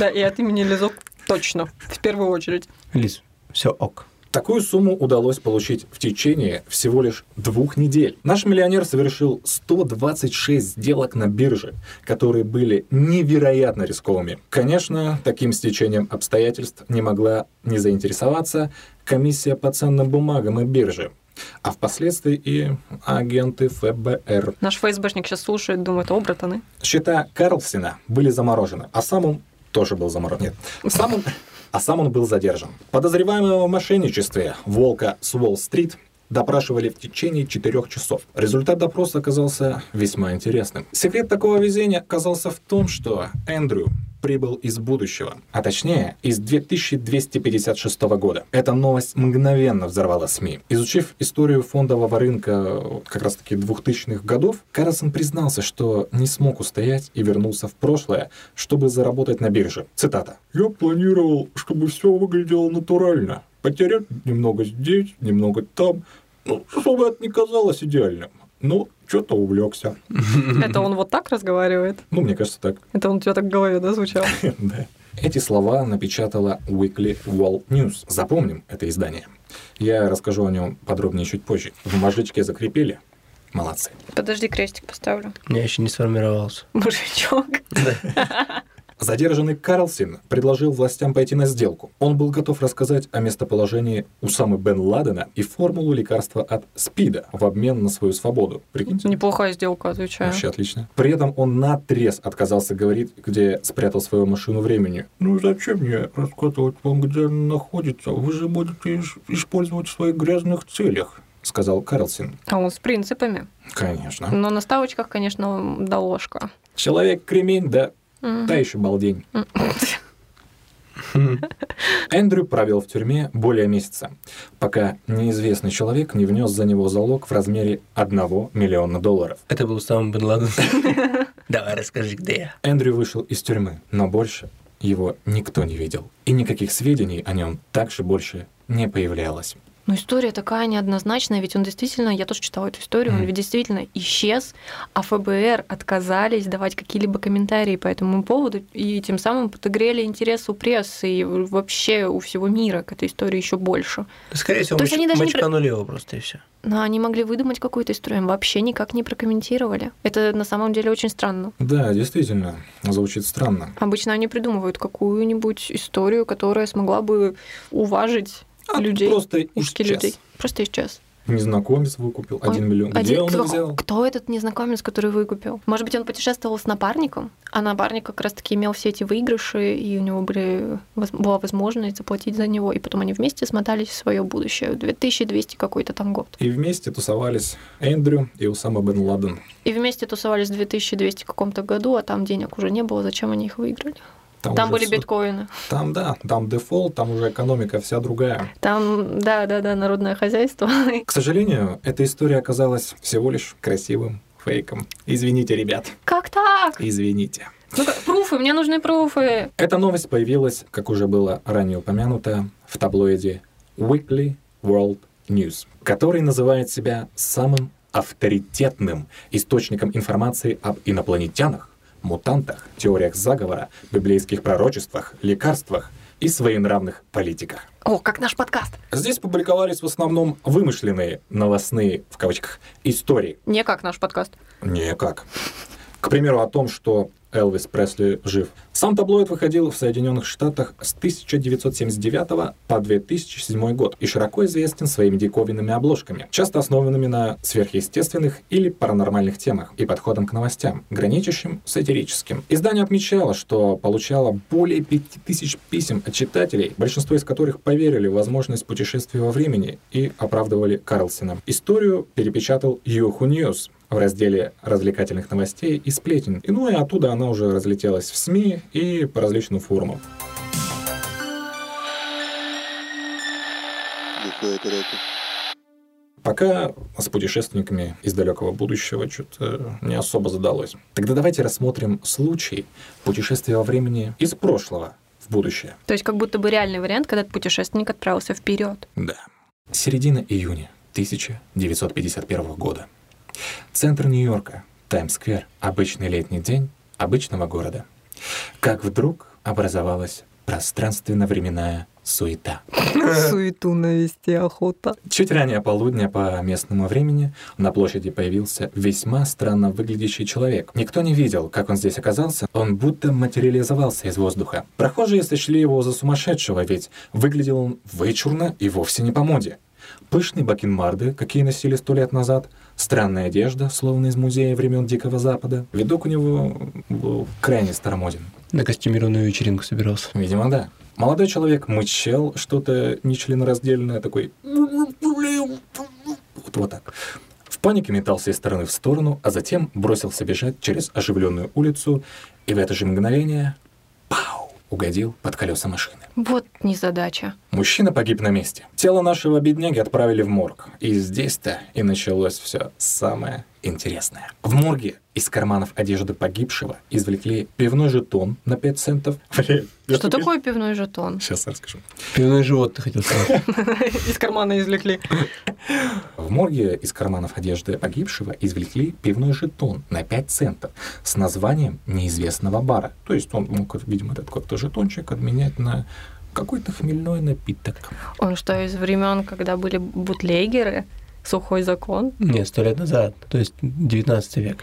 Да, и от имени Лизок точно, в первую очередь. Лиз, все ок. Такую сумму удалось получить в течение всего лишь двух недель. Наш миллионер совершил 126 сделок на бирже, которые были невероятно рисковыми. Конечно, таким стечением обстоятельств не могла не заинтересоваться комиссия по ценным бумагам и бирже, а впоследствии и агенты ФБР. Наш ФСБшник сейчас слушает, думает, о, братаны. Счета Карлсона были заморожены, а сам он тоже был заморожен. Нет, сам он, а сам он был задержан. Подозреваемого в мошенничестве Волка с Уолл-стрит допрашивали в течение четырех часов. Результат допроса оказался весьма интересным. Секрет такого везения оказался в том, что Эндрю прибыл из будущего, а точнее из 2256 года. Эта новость мгновенно взорвала СМИ. Изучив историю фондового рынка как раз таки 2000-х годов, Карлсон признался, что не смог устоять и вернулся в прошлое, чтобы заработать на бирже. Цитата. «Я планировал, чтобы все выглядело натурально. Потерять немного здесь, немного там, ну, чтобы это не казалось идеальным. Но что-то увлекся. Это он вот так разговаривает? Ну, мне кажется, так. Это он у тебя так в голове, да, звучал? Да. Эти слова напечатала Weekly World News. Запомним это издание. Я расскажу о нем подробнее чуть позже. В мажичке закрепили. Молодцы. Подожди, крестик поставлю. Меня еще не сформировался. Мужичок. Задержанный Карлсон предложил властям пойти на сделку. Он был готов рассказать о местоположении Усамы Бен Ладена и формулу лекарства от СПИДа в обмен на свою свободу. Прикиньте. Неплохая сделка, отвечаю. Вообще отлично. При этом он наотрез отказался говорить, где спрятал свою машину времени. Ну зачем мне рассказывать вам, где она находится? Вы же будете использовать в своих грязных целях. сказал Карлсон. А он с принципами. Конечно. Но на ставочках, конечно, да ложка. Человек-кремень, да. Та еще балдень. Эндрю провел в тюрьме более месяца, пока неизвестный человек не внес за него залог в размере 1 миллиона долларов. Это был сам Бен Ладен. Давай расскажи, где я. Эндрю вышел из тюрьмы, но больше его никто не видел. И никаких сведений о нем также больше не появлялось. Но история такая неоднозначная, ведь он действительно, я тоже читала эту историю, он Мгм. ведь действительно исчез, а ФБР отказались давать какие-либо комментарии по этому поводу, и тем самым подогрели интерес у прессы и вообще у всего мира к этой истории еще больше. Скорее всего, То есть они даже не мочканули его просто и все. Но они могли выдумать какую-то историю, им вообще никак не прокомментировали. Это на самом деле очень странно. Да, действительно, звучит странно. Обычно они придумывают какую-нибудь историю, которая смогла бы уважить А людей, просто ушки исчез. людей. Просто исчез. Незнакомец выкупил Он- 1 миллион. Где Один- он кто, взял? кто этот незнакомец, который выкупил? Может быть, он путешествовал с напарником, а напарник как раз-таки имел все эти выигрыши, и у него были, была возможность заплатить за него, и потом они вместе смотались в свое будущее. 2200 какой-то там год. И вместе тусовались Эндрю и Усама бен Ладен. И вместе тусовались в 2200 каком-то году, а там денег уже не было, зачем они их выиграли? Там, уже были всё- биткоины. Там, да, там дефолт, там уже экономика вся другая. Там, да-да-да, народное хозяйство. К сожалению, эта история оказалась всего лишь красивым фейком. Извините, ребят, Как так? извините. Ну-ка, пруфы, мне нужны пруфы. Эта новость появилась, как уже было ранее упомянуто, в таблоиде Weekly World News, который называет себя самым авторитетным источником информации об инопланетянах, мутантах, теориях заговора, библейских пророчествах, лекарствах и своенравных политиках. О, как наш подкаст. Здесь публиковались в основном вымышленные новостные, в кавычках, истории. Не как наш подкаст. Никак. К примеру, о том, что Элвис Пресли жив. Сам таблоид выходил в Соединенных Штатах с 1979 по 2007 год и широко известен своими диковинными обложками, часто основанными на сверхъестественных или паранормальных темах и подходом к новостям, граничащим с сатирическим. Издание отмечало, что получало более 5000 писем от читателей, большинство из которых поверили в возможность путешествия во времени и оправдывали Карлсона. Историю перепечатал Yahoo News, в разделе развлекательных новостей и сплетен. И ну и оттуда она уже разлетелась в СМИ и по различным форумам. Пока с путешественниками из далекого будущего что-то не особо задалось. Тогда давайте рассмотрим случай путешествия во времени из прошлого в будущее. То есть как будто бы реальный вариант, когда путешественник отправился вперед. Да. Середина июня 1951 года. Центр Нью-Йорка, Таймс-сквер, обычный летний день обычного города. Как вдруг образовалась пространственно-временная суета. Суету навести охота. Чуть ранее полудня по местному времени на площади появился весьма странно выглядящий человек. Никто не видел, как он здесь оказался, он будто материализовался из воздуха. Прохожие сочли его за сумасшедшего, ведь выглядел он вычурно и вовсе не по моде. Пышные бакенбарды, какие носили сто лет назад, странная одежда, словно из музея времен Дикого Запада. Видок у него был крайне старомоден. На костюмированную вечеринку собирался. Видимо, да. Молодой человек мычал что-то нечленораздельное, такой... Вот, вот так. В панике метался из стороны в сторону, а затем бросился бежать через оживленную улицу, и в это же мгновение... Угодил под колеса машины. Вот незадача. Мужчина погиб на месте. Тело нашего бедняги отправили в морг. И здесь-то и началось все самое интересное. В морге из карманов одежды погибшего извлекли пивной жетон на 5 центов. Что такое пивной жетон? Сейчас расскажу. Пивной живот, ты хотел сказать. Из кармана извлекли. В морге из карманов одежды погибшего извлекли пивной жетон на 5 центов с названием неизвестного бара. То есть он мог, видимо, этот какой-то жетончик обменять на какой-то хмельной напиток. Он что, из времен, когда были бутлегеры? Сухой закон? Нет, сто лет назад, то есть 19 век.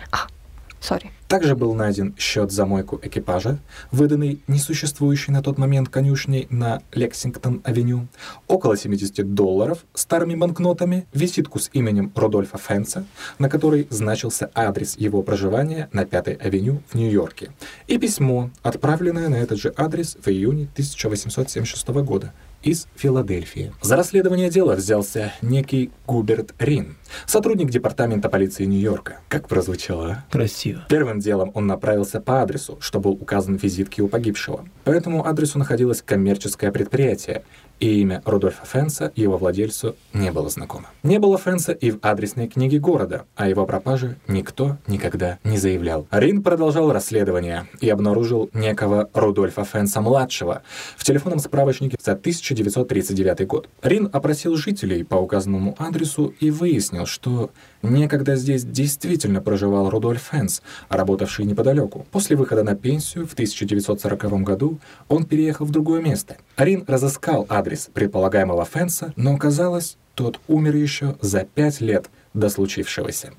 Sorry. Также был найден счет за мойку экипажа, выданный несуществующей на тот момент конюшней на Лексингтон-авеню, около 70 долларов старыми банкнотами, визитку с именем Рудольфа Фенца, на которой значился адрес его проживания на 5-й авеню в Нью-Йорке, и письмо, отправленное на этот же адрес в июне 1876 года, из Филадельфии. За расследование дела взялся некий Губерт Рин, сотрудник департамента полиции Нью-Йорка. Как прозвучало, а? Красиво. Первым делом он направился по адресу, что был указан в визитке у погибшего. По этому адресу находилось коммерческое предприятие, и имя Рудольфа Фенса его владельцу не было знакомо. Не было Фенса и в адресной книге города, а его пропаже никто никогда не заявлял. Рин продолжал расследование и обнаружил некого Рудольфа Фенса-младшего в телефонном справочнике за 1939 год. Рин опросил жителей по указанному адресу и выяснил, что некогда здесь действительно проживал Рудольф Фенс, работавший неподалеку. После выхода на пенсию в 1940 году он переехал в другое место. Рин разыскал адрес предполагаемого Фенса, но оказалось, тот умер еще за пять лет до случившегося.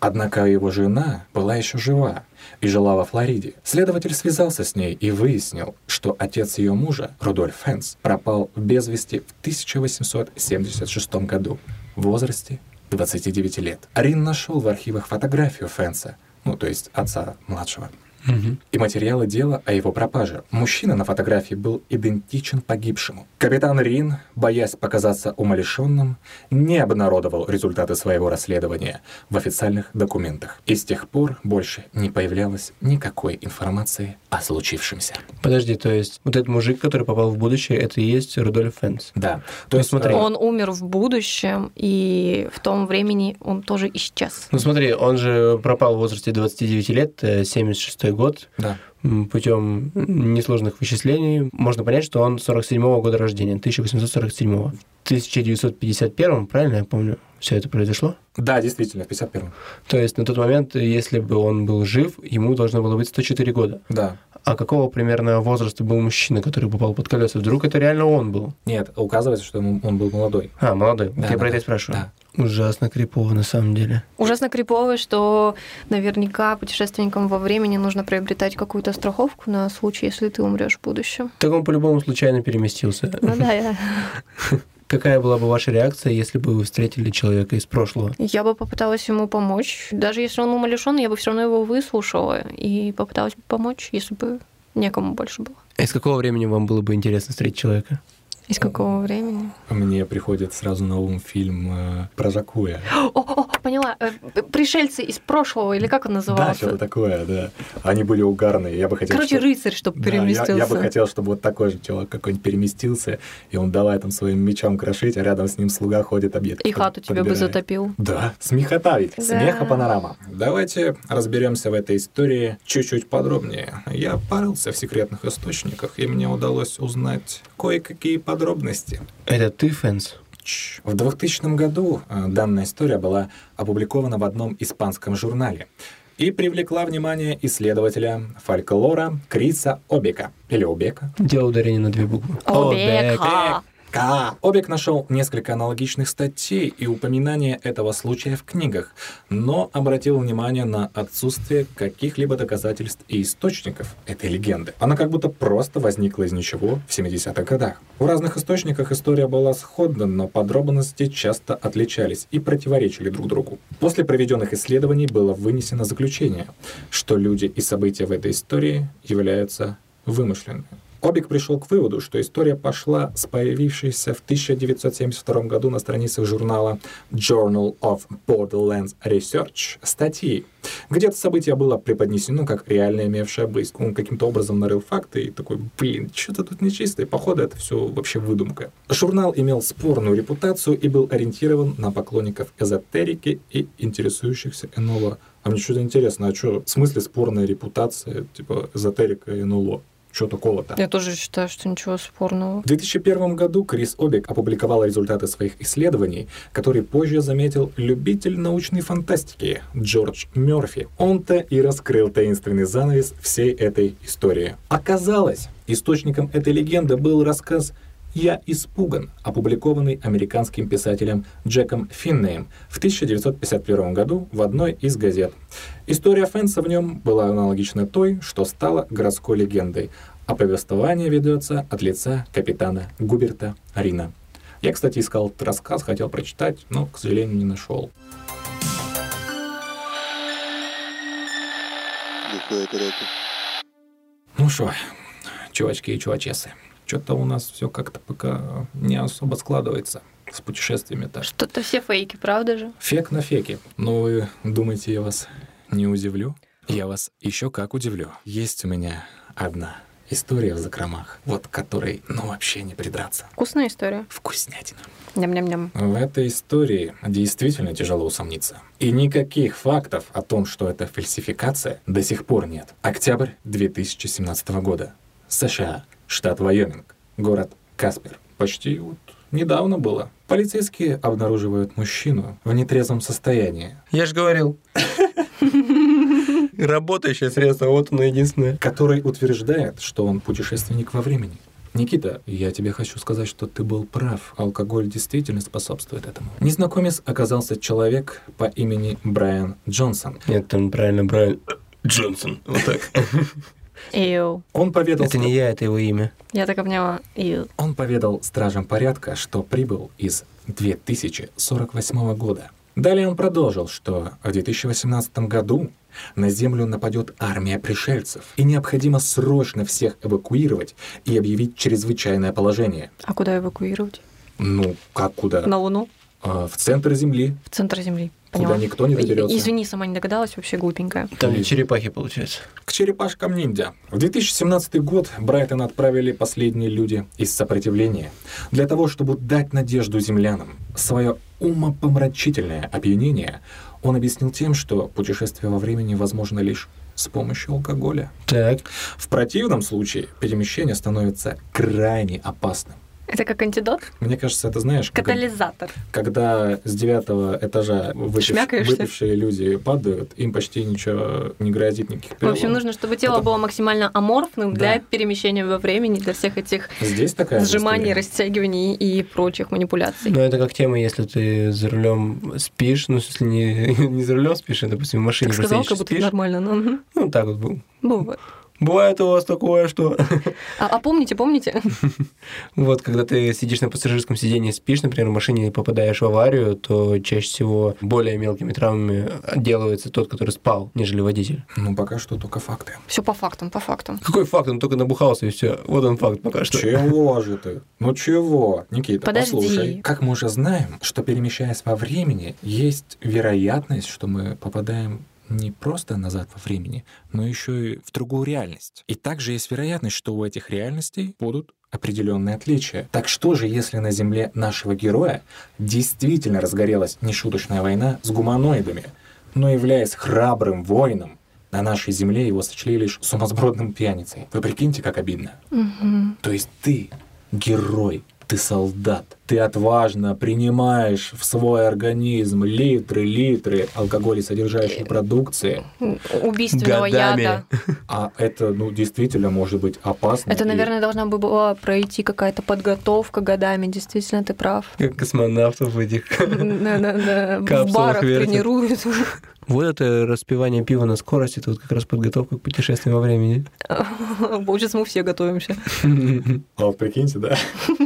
Однако его жена была еще жива и жила во Флориде. Следователь связался с ней и выяснил, что отец ее мужа, Рудольф Фенс, пропал без вести в 1876 году в возрасте 29 лет. Рин нашел в архивах фотографию Фенса, ну, то есть отца младшего, и материалы дела о его пропаже. Мужчина на фотографии был идентичен погибшему. Капитан Рин, боясь показаться умалишенным, не обнародовал результаты своего расследования в официальных документах. И с тех пор больше не появлялось никакой информации о случившемся. Подожди, то есть вот этот мужик, который попал в будущее, это и есть Рудольф Фенс? Да. То есть смотри, Он умер в будущем, и в том времени он тоже исчез. ну смотри, он же пропал в возрасте 29 лет, э, 76 год, Да. Путем несложных вычислений можно понять, что он 47 года рождения, 1847. В 1951, правильно я помню, все это произошло? Да, действительно, в 51-м. То есть на тот момент, если бы он был жив, ему должно было быть 104 года. Да. А какого примерно возраста был мужчина, который попал под колеса? Вдруг это реально он был? Нет, указывается, что ему- он был молодой. А, молодой. Да, я да, про это и спрашиваю. Да. Ужасно крипово на самом деле. Ужасно крипово, что наверняка путешественникам во времени нужно приобретать какую-то страховку на случай, если ты умрешь в будущем. Так он по-любому случайно переместился. Ну да, я, Какая была бы ваша реакция, если бы вы встретили человека из прошлого? я бы попыталась ему помочь. Даже если он умалишен, я бы все равно его выслушала и попыталась бы помочь, если бы некому больше было. А из какого времени вам было бы интересно встретить человека? Из какого времени? Мне приходит сразу на ум фильм э, про Жакуя. О, о, поняла. Э, Пришельцы из прошлого, или как он Да, назывался? что-то такое, да. Они были угарные. Я бы хотел, Короче, чтоб- рыцарь, чтобы Да, я- переместился. Я, бы хотел, чтобы вот такой же человек какой-нибудь переместился, и он давай там своим мечом крошить, а рядом с ним слуга ходит объект. И хату тебе бы затопил. Да, смехота ведь, Да. смеха панорама. Давайте разберемся в этой истории чуть-чуть подробнее. Я порылся в секретных источниках, и мне удалось узнать кое-какие подробности. Это ты, Фэнс? В 2000 году э, данная история была опубликована в одном испанском журнале и привлекла внимание исследователя фольклора Криса Обека. Или Обека. Делал ударение на две буквы. Обека. К. Обек нашел несколько аналогичных статей и упоминания этого случая в книгах, но обратил внимание на отсутствие каких-либо доказательств и источников этой легенды. Она как будто просто возникла из ничего в 70-х годах. В разных источниках история была сходна, но подробности часто отличались и противоречили друг другу. После проведенных исследований было вынесено заключение, что люди и события в этой истории являются вымышленными. Обик пришел к выводу, что история пошла с появившейся в 1972 году на страницах журнала Journal of Borderlands Research статьи, где это событие было преподнесено как реально имевшее быть. Он каким-то образом нарыл факты и такой, блин, что-то тут нечисто, и походу это все вообще выдумка. Журнал имел спорную репутацию и был ориентирован на поклонников эзотерики и интересующихся НЛО. А мне что-то интересно, а что, в смысле спорная репутация, типа эзотерика и НЛО? Что такого-то? Я тоже считаю, что ничего спорного. В 2001 году Крис Обек опубликовал результаты своих исследований, которые позже заметил любитель научной фантастики Джордж Мерфи. Он-то и раскрыл таинственный занавес всей этой истории. Оказалось, источником этой легенды был рассказ «Я испуган», опубликованный американским писателем Джеком Финнеем в 1951 году в одной из газет. История Фэнса в нем была аналогична той, что стала городской легендой, а повествование ведется от лица капитана Губерта Рина. Я, кстати, искал этот рассказ, хотел прочитать, но, к сожалению, не нашел. Ну что, чувачки и чувачесы, Что-то у нас все как-то пока не особо складывается с путешествиями-то. Что-то все фейки, правда же? Фек на феке. Но вы думаете, я вас не удивлю? Я вас еще как удивлю. Есть у меня одна история в закромах, вот которой, ну, вообще не придраться. Вкусная история. Вкуснятина. Ням-ням-ням. В этой истории действительно тяжело усомниться. И никаких фактов о том, что это фальсификация, до сих пор нет. Октябрь 2017 года. США, штат Вайоминг, город Каспер. Почти вот недавно было. Полицейские обнаруживают мужчину в нетрезвом состоянии, Я же говорил. Работающее средство, вот оно единственное. который утверждает, что он путешественник во времени. Никита, я тебе хочу сказать, что ты был прав. Алкоголь действительно способствует этому. Незнакомец оказался человек по имени Брайан Джонсон. Нет, там правильно Брайан Джонсон. Вот так. Эйу. Он поведал, Это не я, это его имя. Я так обняла. Эйу. он поведал стражам порядка, что прибыл из 2048 года. Далее он продолжил, что в 2018 году на Землю нападет армия пришельцев, и необходимо срочно всех эвакуировать и объявить чрезвычайное положение. А куда эвакуировать? Ну, как куда? На Луну? А, в центр Земли, В центр Земли. Куда Поняла. никто не доберется. Извини, сама не догадалась, вообще глупенькая. Там где черепахи, получается. К черепашкам ниндзя. В 2017 год Брайтон отправили последние люди из сопротивления для того, чтобы дать надежду землянам. Свое умопомрачительное опьянение он объяснил тем, что путешествие во времени возможно лишь с помощью алкоголя. Так. В противном случае перемещение становится крайне опасным. Это как антидот? Мне кажется, это знаешь, как- Катализатор. когда с девятого этажа выпив- выпившие люди падают, им почти ничего не грозит, никаких В общем, переломов. нужно, чтобы тело Это- было максимально аморфным для Да. перемещения во времени, для всех этих Здесь такая сжиманий, история. растягиваний и прочих манипуляций. Ну, это как тема, если ты за рулем спишь, ну, смысле, не, не за рулем спишь, а, допустим, в машине Так сказал, как будто спишь. нормально. Ну, мгм. Ну, так вот был. Бывает. Бывает у вас такое, что... А, а помните, помните? Вот, когда ты сидишь на пассажирском сиденье, спишь, например, в машине и попадаешь в аварию, то чаще всего более мелкими травмами отделывается тот, который спал, нежели водитель. Ну, пока что только факты. Все по фактам, по фактам. Какой факт? Он только набухался, и все. Вот он факт пока что. Чего же ты? Ну чего? Никита, Подожди. послушай. Как мы уже знаем, что перемещаясь во времени, есть вероятность, что мы попадаем не просто назад во времени, но еще и в другую реальность. И также есть вероятность, что у этих реальностей будут определенные отличия. Так что же, если на Земле нашего героя действительно разгорелась нешуточная война с гуманоидами, но являясь храбрым воином, на нашей Земле его сочли лишь сумасбродным пьяницей. Вы прикиньте, как обидно. Мгм. То есть ты герой, ты солдат, ты отважно принимаешь в свой организм литры, литры алкоголя содержащей продукции, Убийственного Годами. яда. а это, ну, действительно может быть опасно. Это, и- наверное, должна бы была пройти какая-то подготовка годами. Действительно, ты прав. Как космонавтов этих. В Капсулах барах тренируют. Вот это распивание пива на скорости, это вот как раз подготовка к путешествию во времени. Сейчас мы все готовимся. А вот прикиньте, да?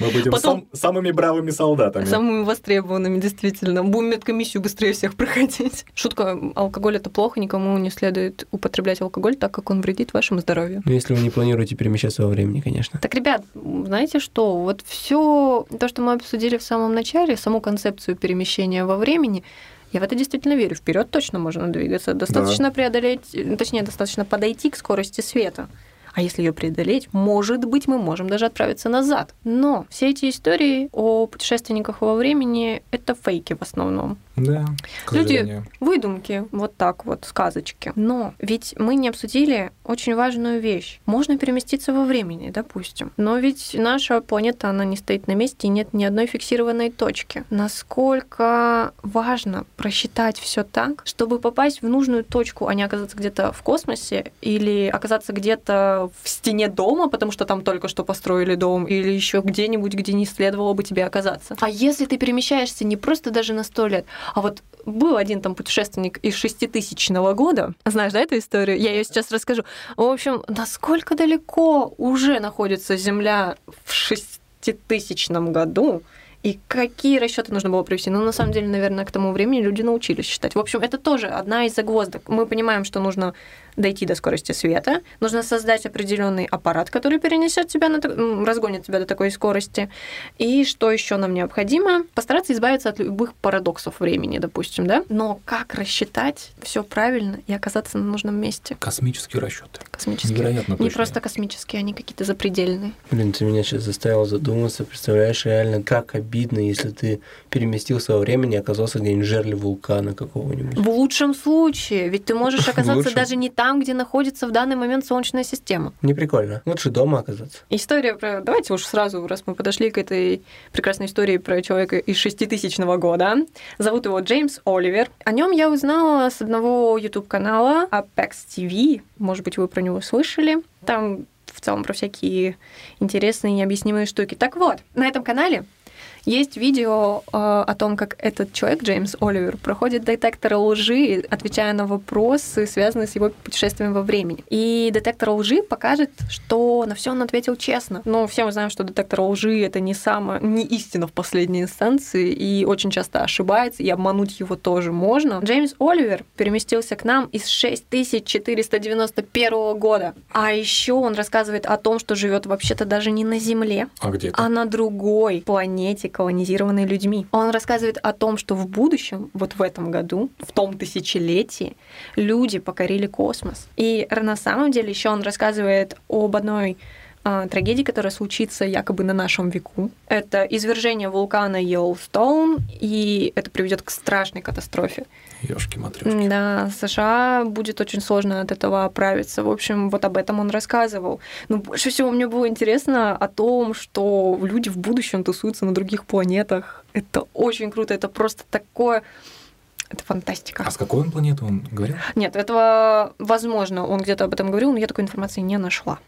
Мы будем Потом- сам- самыми бравыми солдатами. Самыми востребованными, действительно. Будем медкомиссию быстрее всех проходить. Шутка, алкоголь это плохо, никому не следует употреблять алкоголь, так как он вредит вашему здоровью. Ну, если вы не планируете перемещаться во времени, конечно. Так, ребят, знаете что? Вот все то, что мы обсудили в самом начале, саму концепцию перемещения во времени, я в это действительно верю. Вперед точно можно двигаться. Достаточно преодолеть, э, точнее, достаточно подойти к скорости света. А если ее преодолеть, может быть, мы можем даже отправиться назад. Но все эти истории о путешественниках во времени — это фейки в основном. Да, к Люди- сожалению. Выдумки, вот так вот, сказочки. Но ведь мы не обсудили очень важную вещь. Можно переместиться во времени, допустим. Но ведь наша планета, она не стоит на месте, и нет ни одной фиксированной точки. Насколько важно просчитать все так, чтобы попасть в нужную точку, а не оказаться где-то в космосе или оказаться где-то в стене дома, потому что там только что построили дом, или еще где-нибудь, где не следовало бы тебе оказаться. А если ты перемещаешься не просто даже на сто лет, а вот был один там путешественник из шеститысячного года. Знаешь, да, эту историю? Я ее сейчас расскажу. В общем, насколько далеко уже находится Земля в шеститысячном году, И какие расчеты нужно было провести? Ну, на самом деле, наверное, к тому времени люди научились считать. В общем, это тоже одна из загвоздок. Мы понимаем, что нужно дойти до скорости света, нужно создать определенный аппарат, который перенесет тебя на, разгонит тебя до такой скорости. И что еще нам необходимо? Постараться избавиться от любых парадоксов времени, допустим, да? Но как рассчитать все правильно и оказаться на нужном месте? Космические расчеты. Космические. Невероятно Не точные. просто космические, они какие-то запредельные. Блин, ты меня сейчас заставил задуматься. Представляешь, реально, как обидно, если ты переместился во времени и оказался где-нибудь в жерле вулкана какого-нибудь. В лучшем случае, ведь ты можешь оказаться даже не там, где находится в данный момент Солнечная система. Не прикольно. Лучше дома оказаться. История про... Давайте уж сразу, раз мы подошли к этой прекрасной истории про человека из 6000 года. Зовут его Джеймс Оливер. О нем я узнала с одного YouTube-канала Apex TV. Может быть, вы про него слышали. Там в целом про всякие интересные необъяснимые штуки. Так вот, на этом канале есть видео э, о том, как этот человек, Джеймс Оливер, проходит детектор лжи, отвечая на вопросы, связанные с его путешествием во времени. И детектор лжи покажет, что на все он ответил честно. Но все мы знаем, что детектор лжи это не самое, не истина в последней инстанции, и очень часто ошибается, и обмануть его тоже можно. Джеймс Оливер переместился к нам из 6491 года. А еще он рассказывает о том, что живет вообще-то даже не на Земле, А где а на другой планете, колонизированной людьми. Он рассказывает о том, что в будущем, вот в этом году, в том тысячелетии, люди покорили космос. И на самом деле еще он рассказывает об одной а, трагедии, которая случится якобы на нашем веку. Это извержение вулкана Йеллоустоун, и это приведет к страшной катастрофе. Ёшки матрёшки. Да, США будет очень сложно от этого оправиться. В общем, вот об этом он рассказывал. Но больше всего мне было интересно о том, что люди в будущем тусуются на других планетах. Это очень круто, это просто такое... Это фантастика. А с какой он планеты он говорил? Нет, этого возможно, он где-то об этом говорил, но я такой информации не нашла.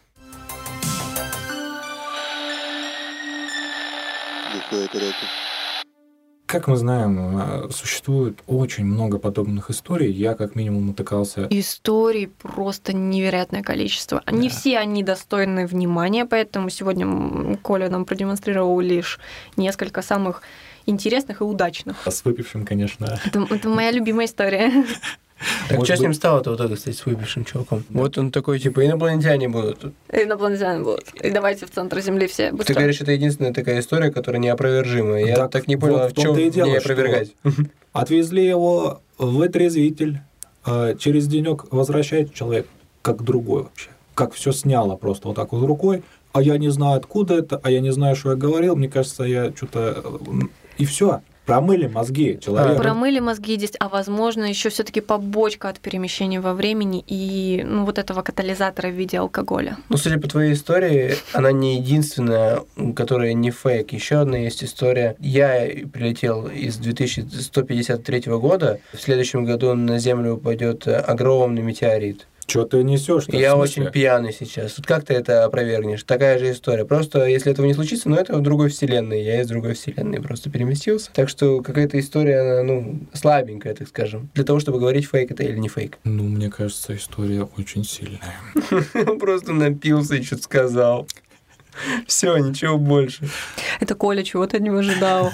Как мы знаем, э, существует очень много подобных историй. Я как минимум натыкался... Историй просто невероятное количество. Не Да. все они достойны внимания, поэтому сегодня Коля нам продемонстрировал лишь несколько самых интересных и удачных. С выпившим, конечно. Это, это моя любимая история. Так Может что с ним стало-то вот это, кстати, с выпившим чуваком? Вот он такой, типа, инопланетяне будут. Инопланетяне будут. И давайте в центр Земли все Ты быстро. говоришь, это единственная такая история, которая неопровержимая. Я Так так не понял, вот а в чем том-то и дело, не что- опровергать. Отвезли его в отрезвитель. а Через денек возвращает человек как другой вообще. Как все сняло просто вот так вот рукой. А я не знаю, откуда это, а я не знаю, что я говорил. Мне кажется, я что-то... И все. Промыли мозги человека. Промыли мозги здесь, а возможно еще все-таки побочка от перемещения во времени и ну, вот этого катализатора в виде алкоголя. Ну, судя по твоей истории, она не единственная, которая не фейк. Еще одна есть история. Я прилетел из 2153 года. В следующем году на Землю упадет огромный метеорит. Что ты несешь? Я очень пьяный сейчас. Вот как ты это опровергнешь? Такая же история. Просто если этого не случится, ну это в другой вселенной. Я из другой вселенной просто переместился. Так что какая-то история, она, ну, слабенькая, так скажем. Для того, чтобы говорить, фейк это или не фейк. Ну, мне кажется, история очень сильная. Просто напился и что-то сказал. Все, ничего больше. Это Коля, чего ты от него ожидал?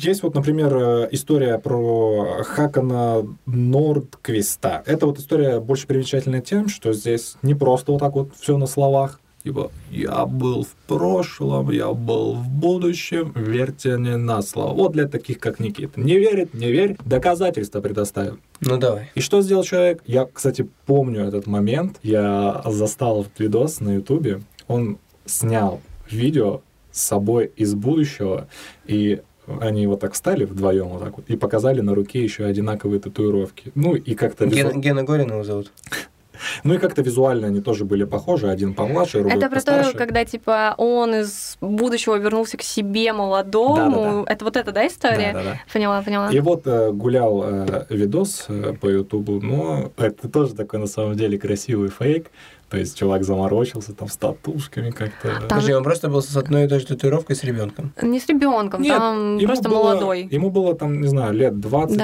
Есть вот, например, э, история про Хакана Нордквиста. Это вот история больше примечательная тем, что здесь не просто вот так вот все на словах. Типа, я был в прошлом, я был в будущем, верьте мне на слово. Вот для таких, как Никита. Не верит, не верь, доказательства предоставим. Ну давай. И что сделал человек? Я, кстати, помню этот момент. Я застал этот видос на Ютубе. Он снял видео с собой из будущего, и они вот так встали вдвоем вот так вот и показали на руке еще одинаковые татуировки. Ну и как-то Гена, визу- Гена Горина его зовут. ну и как-то визуально они тоже были похожи, один помладше, другой Это про то, когда типа он из будущего вернулся к себе молодому. Да-да-да. Это вот эта, да, история? Да-да-да. Поняла, поняла. И вот э, гулял э, видос э, по Ютубу, но это тоже такой на самом деле красивый фейк. То есть чувак заморочился там с татушками как-то. Там- Подожди, он просто был с одной и той же татуировкой с ребенком. Не с ребенком, Нет, там просто было- молодой. Ему было там, не знаю, лет 20-30,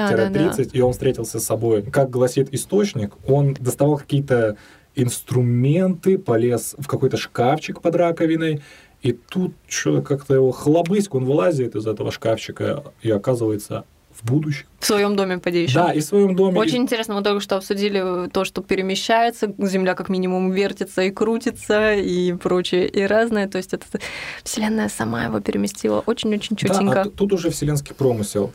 Да-да-да. и он встретился с собой. Как гласит источник, он доставал какие-то инструменты, полез в какой-то шкафчик под раковиной, И тут что как-то его хлобыськ, он вылазит из этого шкафчика и оказывается в будущем. В своем доме подейшем. Да, и в своем доме. Очень интересно, мы только что обсудили то, что перемещается, Земля как минимум вертится и крутится, и прочее, и разное. То есть это Вселенная сама его переместила очень-очень чутенько. Да, а тут уже вселенский промысел.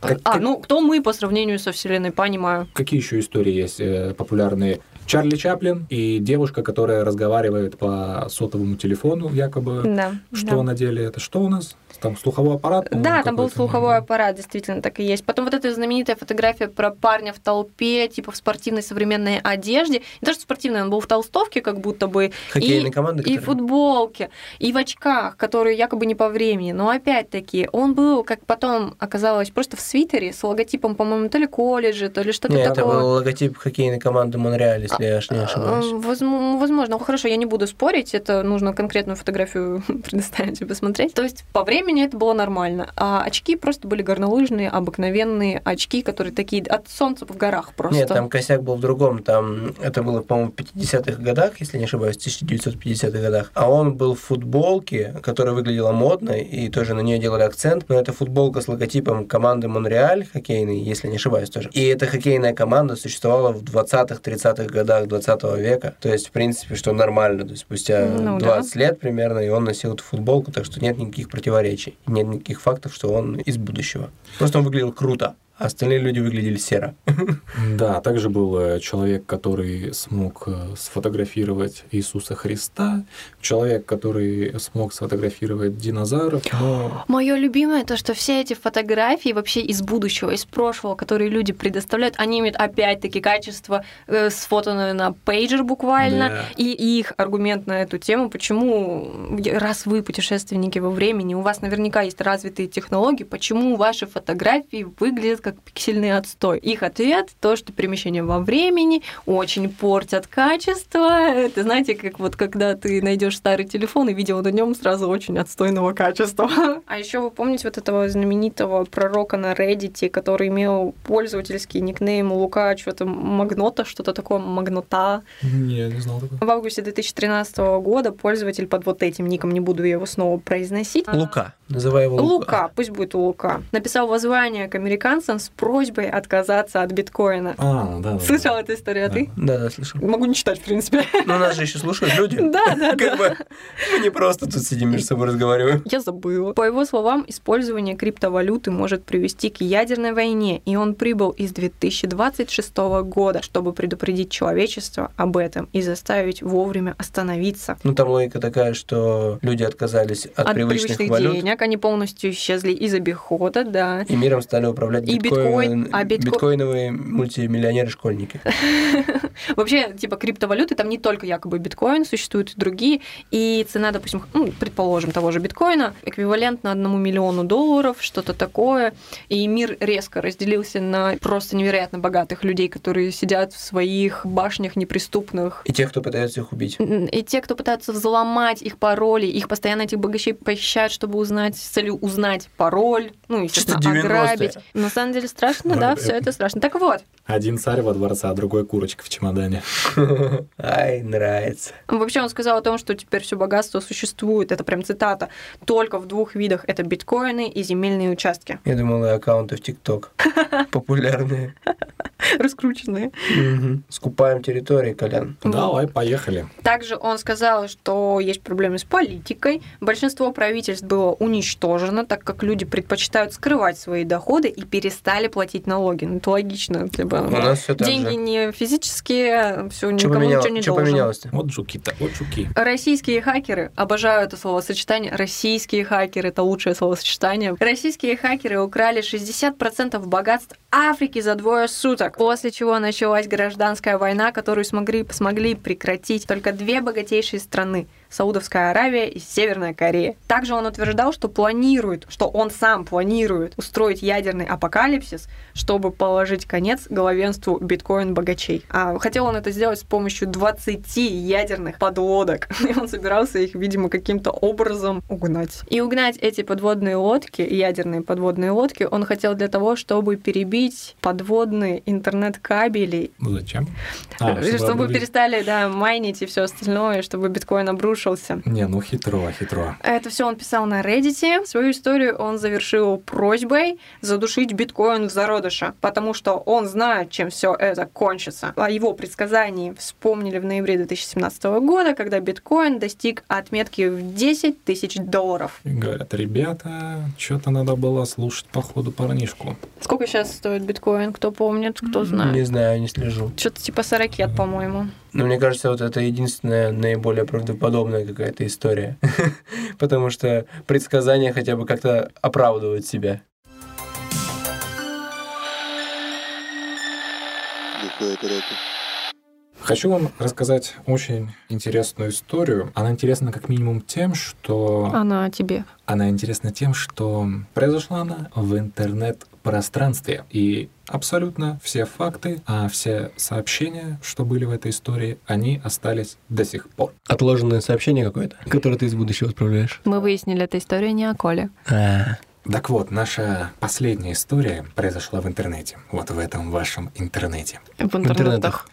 Как, а, ну, кто мы по сравнению со Вселенной, понимаю. Какие еще истории есть э, популярные? Чарли Чаплин и девушка, которая разговаривает по сотовому телефону, якобы. Да. Что да. на деле? Это что у нас? Там слуховой аппарат? Да, там был слуховой аппарат, действительно, так и есть. Потом вот эта знаменитая фотография про парня в толпе, типа в спортивной современной одежде. Не то, что спортивной, он был в толстовке, как будто бы. Хоккейной команды, И в футболке, и в очках, которые якобы не по времени. Но опять-таки, он был, как потом оказалось, просто в свитере с логотипом, по-моему, то ли колледжа, то ли что-то Нет, такое. это был логотип хоккейной команды Монреаль, если я не ошибаюсь. Возможно. Ну, хорошо, я не буду спорить, это нужно конкретную фотографию предоставить и посмотреть. То есть по времени это было нормально. А очки просто были горнолыжные, обыкновенные очки, которые такие от солнца в горах просто. Нет, там косяк был в другом. Там это было, по-моему, в 50-х годах, если не ошибаюсь, в 1950-х годах. А он был в футболке, которая выглядела модно, и тоже на нее делали акцент. Но это футболка с логотипом команды Монреаль хоккейный, если не ошибаюсь тоже. И эта хоккейная команда существовала в 20-х, 30-х годах 20 века. То есть, в принципе, что нормально. То есть, спустя Ну, 20 да. лет примерно, и он носил эту футболку, так что нет никаких противоречий. Нет никаких фактов, что он из будущего. Просто он выглядел круто, а остальные люди выглядели серо. Да, также был э, человек, который смог э, сфотографировать Иисуса Христа, человек, который смог сфотографировать динозавров, но... Мое любимое то, что все эти фотографии вообще из будущего, из прошлого, которые люди предоставляют, они имеют опять-таки качество э, сфотанное на пейджер буквально, Да. и их аргумент на эту тему, почему, раз вы путешественники во времени, у вас наверняка есть развитые технологии, почему ваши фотографии выглядят как пиксельный отстой? Их ответ то, что перемещение во времени очень портят качество. Это знаете, как вот когда ты найдешь старый телефон и видео на нем сразу очень отстойного качества. А еще вы помните вот этого знаменитого пророка на Reddit, который имел пользовательский никнейм Лука, что-то Магнота, что-то такое, Магнота. Не, не знал такого. В августе 2013 года пользователь под вот этим ником, не буду я его снова произносить. Лука. Называй его Лука. Лука, пусть будет Лука. Написал воззвание к американцам с просьбой отказаться от биткоина. А, да. да, Слышал да. эту историю, а Да. ты? Да, да, слышал. Могу не читать, в принципе. Но нас же еще слушают люди. Да, да, да. Мы не просто тут сидим между собой разговариваем. Я забыла. По его словам, использование криптовалюты может привести к ядерной войне, и он прибыл из 2026 года, чтобы предупредить человечество об этом и заставить вовремя остановиться. Ну, там логика такая, что люди отказались от, От привычных, привычных валют денег они полностью исчезли из обихода, да. и миром стали управлять И биткоин, биткоин- а битко- биткоиновые мультимиллионеры-школьники. Вообще, типа, криптовалюты, там не только якобы биткоин, существуют и другие, и цена, допустим, ну, предположим, того же биткоина эквивалентна одному миллиону долларов, что-то такое, и мир резко разделился на просто невероятно богатых людей, которые сидят в своих башнях неприступных, И тех, кто пытается их убить. и те, кто пытаются взломать их пароли, их постоянно этих богачей похищают, чтобы узнать, с целью узнать пароль, ну, естественно, Чисто 90-е. ограбить. На самом деле страшно, да, все это страшно. Так вот, Один царь во дворце, а другой курочка в чемодане. Ай, нравится. Вообще он сказал о том, что теперь все богатство существует, это прям цитата, только в двух видах, это биткоины и земельные участки. Я думал, и аккаунты в ТикТок. Популярные. Раскрученные. Скупаем территории, Колян. Давай, поехали. Также он сказал, что есть проблемы с политикой. Большинство правительств было уничтожено, так как люди предпочитают скрывать свои доходы и перестали платить налоги. Ну, это логично. Типа, У нас все так деньги же. не физические, все Что никому поменялось? ничего не Что должен. поменялось-то? Вот жуки-то, вот жуки. Российские хакеры, обожаю это словосочетание, российские хакеры, это лучшее словосочетание. Российские хакеры украли 60% богатств Африки за двое суток, после чего началась гражданская война, которую смогли, смогли прекратить только две богатейшие страны Саудовская Аравия и Северная Корея. Также он утверждал, что планирует, что он сам планирует устроить ядерный апокалипсис, чтобы положить конец главенству биткоин-богачей. А хотел он это сделать с помощью 20 ядерных подлодок. И он собирался их, видимо, каким-то образом угнать. И угнать эти подводные лодки, ядерные подводные лодки, он хотел для того, чтобы перебить подводные интернет-кабели Ну, Зачем? А, чтобы, обнулить. перестали, да, майнить и все остальное, чтобы биткоин обрушился послушался. Не, ну хитро, хитро. Это все он писал на Reddit. Свою историю он завершил просьбой задушить биткоин в зародыше, потому что он знает, чем все это кончится. О его предсказании вспомнили в ноябре 2017 года, когда биткоин достиг отметки в 10 тысяч долларов. И говорят, ребята, что-то надо было слушать по ходу парнишку. Сколько сейчас стоит биткоин? Кто помнит, кто знает? Не знаю, не слежу. Что-то типа 40, по-моему. Но мне кажется, вот это единственная наиболее правдоподобная какая-то история. Потому что предсказания хотя бы как-то оправдывают себя. Хочу вам рассказать очень интересную историю. Она интересна как минимум тем, что... Она тебе. Она интересна тем, что произошла она в интернет-пространстве. И абсолютно все факты, а все сообщения, что были в этой истории, они остались до сих пор. Отложенное сообщение какое-то, которое ты из будущего отправляешь. Мы выяснили, эта история не о Коле. А, Так вот, наша последняя история произошла в интернете. Вот в этом вашем интернете. В интернетах. интернетах.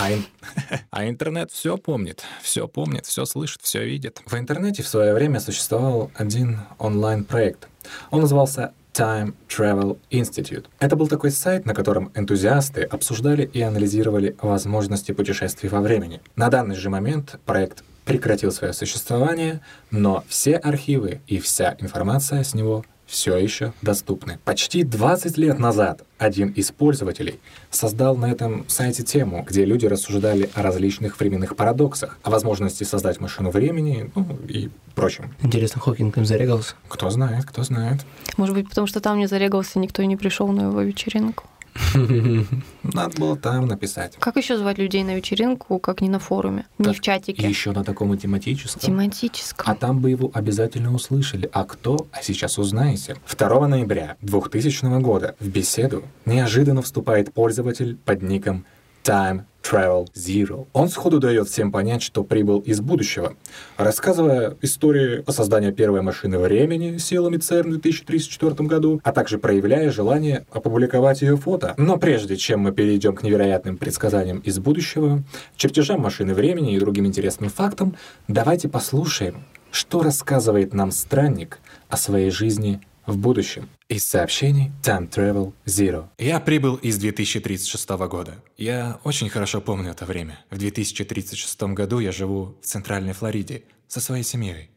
А, ин- а интернет все помнит, все помнит, все слышит, все видит. В интернете в свое время существовал один онлайн-проект. Он назывался Time Travel Institute. Это был такой сайт, на котором энтузиасты обсуждали и анализировали возможности путешествий во времени. На данный же момент проект прекратил свое существование, но все архивы и вся информация с него все еще доступны. Почти 20 лет назад один из пользователей создал на этом сайте тему, где люди рассуждали о различных временных парадоксах, о возможности создать машину времени, ну и прочем. интересно, Хокинг им зарегался? Кто знает, кто знает. Может быть, потому что там не зарегался, никто и не пришел на его вечеринку. Надо было там написать. Как еще звать людей на вечеринку, как не на форуме, не Так в чатике? Еще на таком и тематическом. Тематическом. А там бы его обязательно услышали. А кто? А сейчас узнаете. 2 ноября 2000 года в беседу неожиданно вступает пользователь под ником Time Travel Zero. Он сходу дает всем понять, что прибыл из будущего, рассказывая истории о создании первой машины времени силами ЦЕРН в 2034 году, а также проявляя желание опубликовать ее фото. Но прежде чем мы перейдем к невероятным предсказаниям из будущего, чертежам машины времени и другим интересным фактам, давайте послушаем, что рассказывает нам странник о своей жизни в будущем. Из сообщений Time Travel Zero. Я прибыл из 2036 года. Я очень хорошо помню это время. В 2036 году я живу в Центральной Флориде со своей семьей.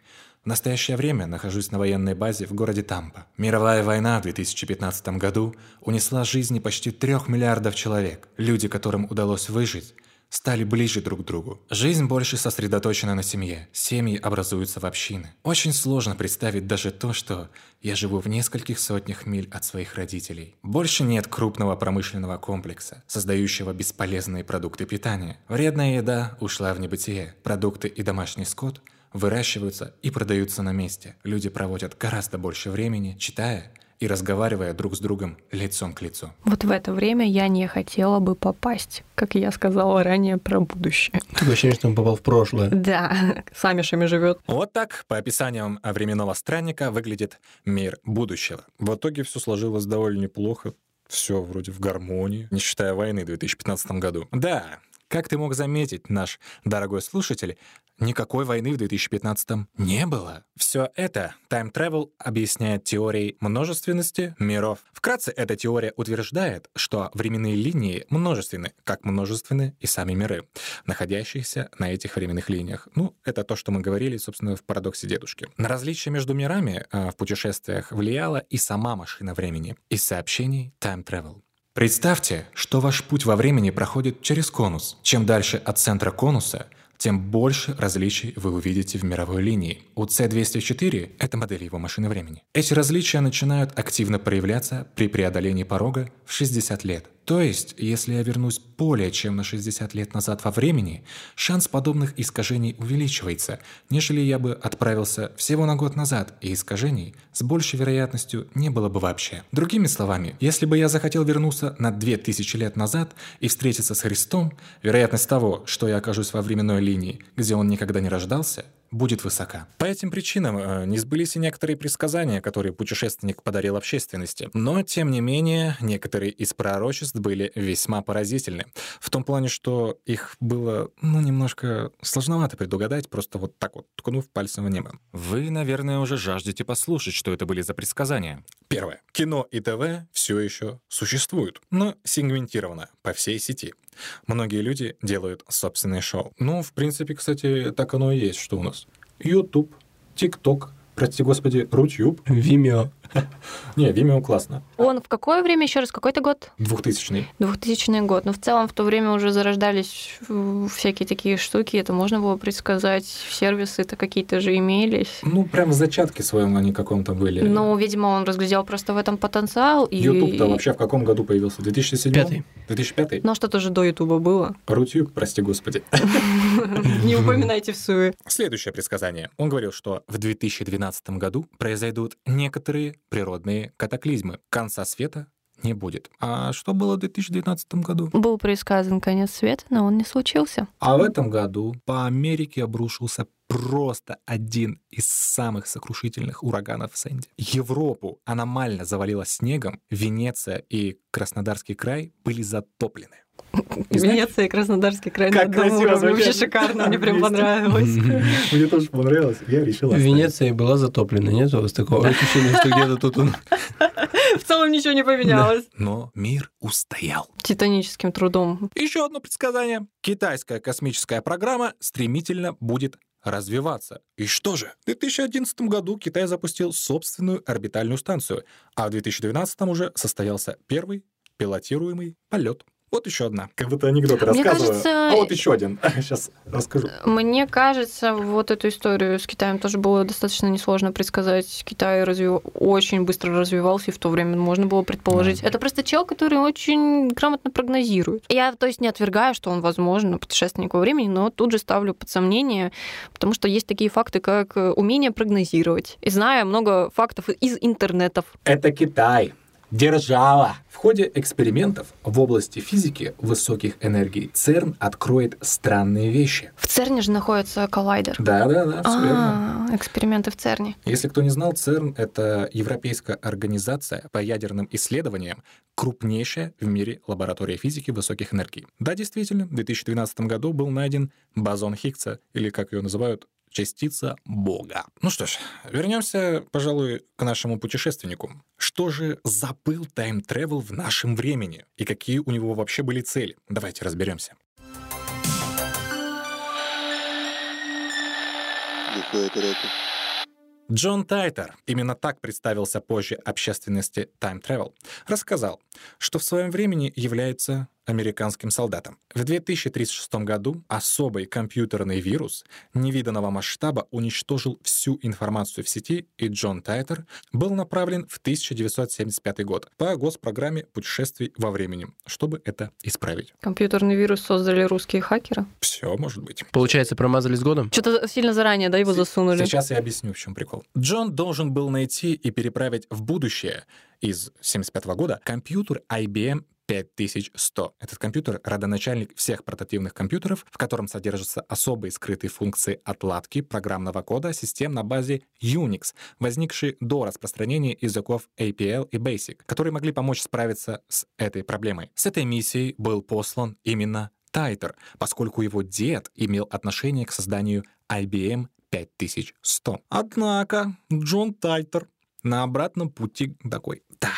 В настоящее время нахожусь на военной базе в городе Тампа. Мировая война в 2015 году унесла жизни почти трех миллиардов человек. Люди, которым удалось выжить, стали ближе друг к другу. Жизнь больше сосредоточена на семье. Семьи образуются в общины. Очень сложно представить даже то, что я живу в нескольких сотнях миль от своих родителей. Больше нет крупного промышленного комплекса, создающего бесполезные продукты питания. Вредная еда ушла в небытие. Продукты и домашний скот выращиваются и продаются на месте. Люди проводят гораздо больше времени, читая и разговаривая друг с другом лицом к лицу. Вот в это время я не хотела бы попасть, как я сказала ранее про будущее. Такое ощущение, что он попал в прошлое. Да, с Амишами живет. Вот так, по описаниям временного странника, выглядит мир будущего. В итоге все сложилось довольно неплохо. Все вроде в гармонии, не считая войны в 2015 году. Да, как ты мог заметить, наш дорогой слушатель, никакой войны в 2015 не было. Все это Time Travel объясняет теорией множественности миров. Вкратце, эта теория утверждает, что временные линии множественны, как множественны и сами миры, находящиеся на этих временных линиях. Ну, это то, что мы говорили, собственно, в парадоксе дедушки. На различия между мирами э, в путешествиях влияла и сама машина времени из сообщений Time Travel. Представьте, что ваш путь во времени проходит через конус. Чем дальше от центра конуса, тем больше различий вы увидите в мировой линии. У C204 — это модель его машины времени. Эти различия начинают активно проявляться при преодолении порога в 60 лет. То есть, если я вернусь более чем на 60 лет назад во времени, шанс подобных искажений увеличивается, нежели я бы отправился всего на год назад, и искажений с большей вероятностью не было бы вообще. Другими словами, если бы я захотел вернуться на 2000 лет назад и встретиться с Христом, вероятность того, что я окажусь во временной линии, где он никогда не рождался, будет высока. По этим причинам э, не сбылись и некоторые предсказания, которые путешественник подарил общественности. Но, тем не менее, некоторые из пророчеств были весьма поразительны. В том плане, что их было, ну, немножко сложновато предугадать, просто вот так вот ткнув пальцем в небо. Вы, наверное, уже жаждете послушать, что это были за предсказания. Первое. Кино и ТВ все еще существуют, но сегментировано по всей сети. Многие люди делают собственные шоу. Ну, в принципе, кстати, так оно и есть, что у нас. YouTube, TikTok, прости господи, Рутюб. Vimeo. Не, Vimeo классно. Он в какое время, еще раз, какой-то год? 2000 2000 год. Но в целом в то время уже зарождались э, всякие такие штуки, это можно было предсказать. Сервисы-то какие-то же имелись. Ну, прям в зачатке своем они каком-то были. Ну, видимо, он разглядел просто в этом потенциал. И... YouTube-то вообще в каком году появился? 2007? Пятый. 2005? Ну, что-то же до Ютуба было. Рутюб, прости господи. Не упоминайте в суе. Следующее предсказание. Он говорил, что в 2012 году произойдут некоторые природные катаклизмы. Конца света не будет. А что было в 2019 году? Был предсказан конец света, но он не случился. А в этом году по Америке обрушился просто один из самых сокрушительных ураганов Сэнди. Европу аномально завалило снегом, Венеция и Краснодарский край были затоплены. Венеция и Краснодарский край Как на одном красиво. Вообще шикарно, мне прям понравилось. Мне тоже понравилось, я решил оставить. Венеция была затоплена, нет у вас такого ощущения, что где-то тут он... В целом ничего не поменялось. Но мир устоял. Титаническим трудом. Еще одно предсказание. Китайская космическая программа стремительно будет развиваться. И что же? В 2011 году Китай запустил собственную орбитальную станцию, а в 2012 уже состоялся первый пилотируемый полет. Вот еще одна. Как будто анекдот Мне рассказываю. кажется, А вот еще один. Сейчас расскажу. Мне кажется, вот эту историю с Китаем тоже было достаточно несложно предсказать. Китай развив... очень быстро развивался, и в то время можно было предположить. Это просто чел, который очень грамотно прогнозирует. Я, то есть, не отвергаю, что он, возможно, путешественник во времени, но тут же ставлю под сомнение, потому что есть такие факты, как э, умение прогнозировать. И знаю много фактов из интернетов. Это Китай. Держава. В ходе экспериментов в области физики высоких энергий ЦЕРН откроет странные вещи. В ЦЕРНе же находится коллайдер. Да-да-да, все верно. А, эксперименты в ЦЕРНе. Если кто не знал, ЦЕРН — это европейская организация по ядерным исследованиям, крупнейшая в мире лаборатория физики высоких энергий. Да, действительно, в 2012 году был найден бозон Хиггса, или, как ее называют, частица Бога. Ну что ж, вернемся, пожалуй, к нашему путешественнику. Что же забыл тайм-тревел в нашем времени? И какие у него вообще были цели? Давайте разберемся. Джон Тайтер, именно так представился позже общественности Time Travel, рассказал, что в своем времени является американским солдатом. В 2036 году особый компьютерный вирус невиданного масштаба уничтожил всю информацию в сети, и Джон Тайтер был направлен в 1975 год по госпрограмме путешествий во времени, чтобы это исправить. Компьютерный вирус создали русские хакеры. Все может быть. Получается, промазали с годом? Что-то сильно заранее, да, его засунули. Сейчас я объясню, в чем прикол. Джон должен был найти и переправить в будущее из 75 года компьютер IBM 5100. Этот компьютер — родоначальник всех портативных компьютеров, в котором содержатся особые скрытые функции отладки программного кода систем на базе Unix, возникшие до распространения языков APL и BASIC, которые могли помочь справиться с этой проблемой. С этой миссией был послан именно Тайтер, поскольку его дед имел отношение к созданию IBM 5100. Однако Джон Тайтер на обратном пути такой, да,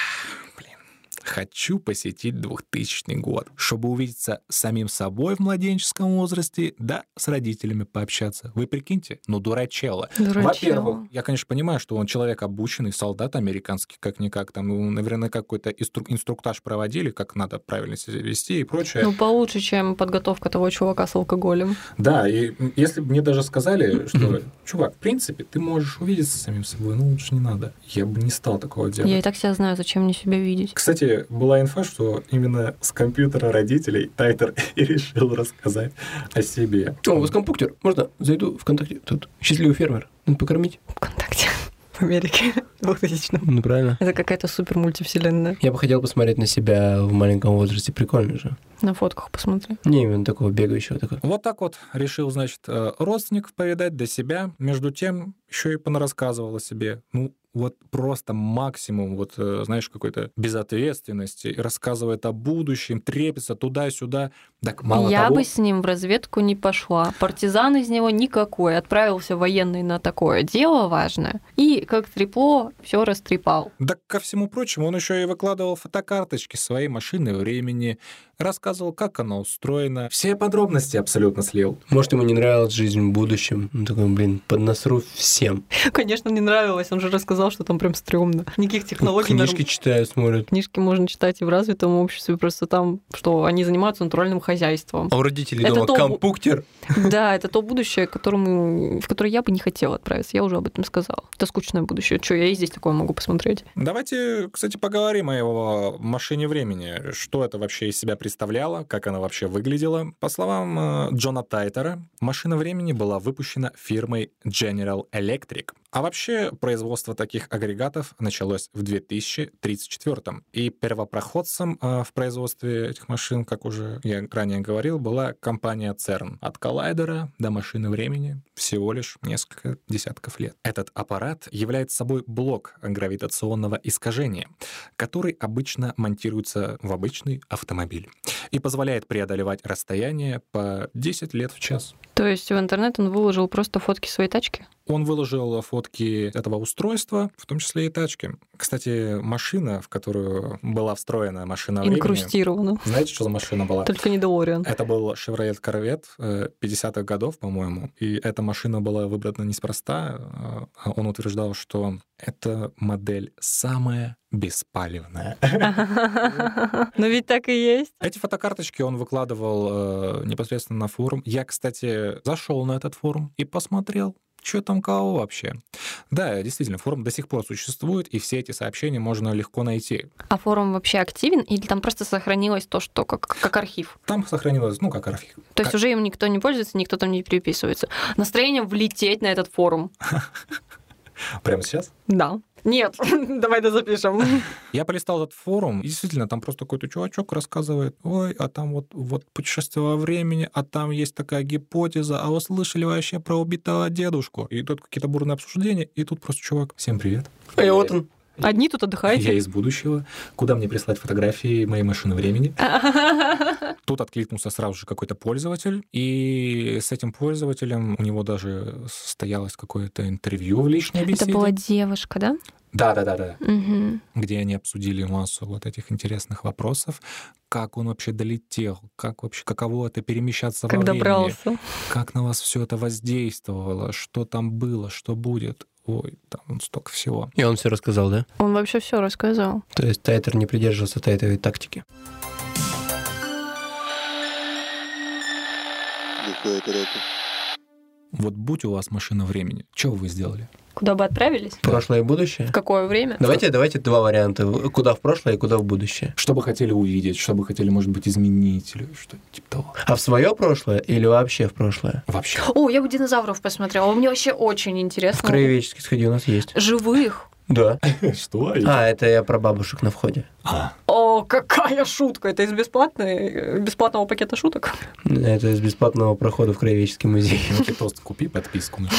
хочу посетить 2000 год, чтобы увидеться с самим собой в младенческом возрасте, да с родителями пообщаться. Вы прикиньте, ну дурачело. Дурачело. Во-первых, я, конечно, понимаю, что он человек обученный, солдат американский, как-никак, там, наверное, какой-то инстру- инструктаж проводили, как надо правильно себя вести и прочее. Ну, получше, чем подготовка того чувака с алкоголем. Да, и если бы мне даже сказали, что, чувак, в принципе, ты можешь увидеться с самим собой, ну лучше не надо. Я бы не стал такого делать. Я и так себя знаю, зачем мне себя видеть. Кстати, была инфа, что именно с компьютера родителей Тайтер и решил рассказать о себе. О, у вас компьютер. Можно? Зайду ВКонтакте. Тут счастливый фермер. Надо покормить. ВКонтакте в Америке 2000 Ну, правильно. Это какая-то супер мультивселенная. Я бы хотел посмотреть на себя в маленьком возрасте. Прикольно же. На фотках посмотри. Не именно такого бегающего такого. Вот так вот решил, значит, э, родственников повидать до себя. Между тем, еще и понарассказывал о себе. Ну, вот просто максимум, вот, э, знаешь, какой-то безответственности, рассказывает о будущем, трепится туда-сюда. Так мало я того... бы с ним в разведку не пошла. Партизан из него никакой. Отправился военный на такое дело важное. И как трепло, все растрепал. Да ко всему прочему, он еще и выкладывал фотокарточки своей машины времени, рассказывал, как она устроена. Все подробности абсолютно слил. Может, ему не нравилась жизнь в будущем. Он такой, блин, поднасру всем. Конечно, не нравилось. Он же рассказал, что там прям стрёмно. Никаких технологий. Книжки норм- читают, смотрят. Книжки можно читать и в развитом обществе, просто там, что они занимаются натуральным хозяйством. А у родителей Это дома то- компуктер. Да, это то будущее, которому, в которое я бы не хотела отправиться. Я уже об этом сказала. Это скучное будущее. Что, я и здесь такое могу посмотреть. Давайте, кстати, поговорим о его машине времени. Что это вообще из себя представляло, как она вообще выглядела. По словам э, Джона Тайтера, машина времени была выпущена фирмой General Electric. А вообще производство таких агрегатов началось в 2034 И первопроходцем э, в производстве этих машин, как уже я ранее говорил, была компания CERN. От коллайдера до машины времени всего лишь несколько десятков лет. Этот аппарат является собой блок гравитационного искажения, который обычно монтируется в обычный автомобиль и позволяет преодолевать расстояние по 10 лет в час. То есть в интернет он выложил просто фотки своей тачки? Он выложил фотки этого устройства, в том числе и тачки. Кстати, машина, в которую была встроена машина времени... Инкрустировано. Знаете, что за машина была? Только не Делориан. Это был Chevrolet Corvette э, 50-х годов, по-моему. И эта машина была выбрана неспроста. а Он утверждал, что эта модель самая беспалевная. Но ведь так и есть. Эти фотокарточки он выкладывал э, непосредственно на форум. Я, кстати, зашел на этот форум и посмотрел, что там кого вообще. Да, действительно, форум до сих пор существует, и все эти сообщения можно легко найти. А форум вообще активен или там просто сохранилось то, что как, как архив? Там сохранилось, ну, как архив. То есть уже им никто не пользуется, никто там не переписывается. Настроение влететь на этот форум. Прямо сейчас? Да. Нет, давай это запишем. Я полистал этот форум, и действительно, там просто какой-то чувачок рассказывает, ой, а там вот, вот путешествие во времени, а там есть такая гипотеза, а вы слышали вообще про убитого дедушку? И тут какие-то бурные обсуждения, и тут просто чувак, всем привет. И вот он. Одни тут Я отдыхаете. из будущего. Куда мне прислать фотографии моей машины времени? Тут откликнулся сразу же какой-то пользователь, и с этим пользователем у него даже состоялось какое-то интервью в личной Это беседе. была девушка, да? Да, да, да, да. Мгм. Где они обсудили массу вот этих интересных вопросов, как он вообще долетел, как вообще каково это перемещаться Как во времени, добрался. как на вас все это воздействовало, что там было, что будет. Ой, там столько всего. И он все рассказал, да? Он вообще все рассказал. То есть Тайтер не придерживался Тайтовой тактики. Вот будь у вас машина времени, что бы вы сделали? Куда бы отправились? Прошлое и будущее? В какое время? Давайте, давайте два варианта. Куда в прошлое и куда в будущее. Что бы хотели увидеть, что бы хотели, может быть, изменить или что-то типа того. А в свое прошлое или вообще в прошлое? Вообще. О, я бы динозавров посмотрела. Мне вообще очень В интересно. краеведческий сходи у нас есть. Живых. Да. Что? А, это я про бабушек на входе. О, какая шутка! Это из бесплатной, бесплатного пакета шуток. Это из бесплатного прохода в краеведческий музей. Ну, тост купи подписку. на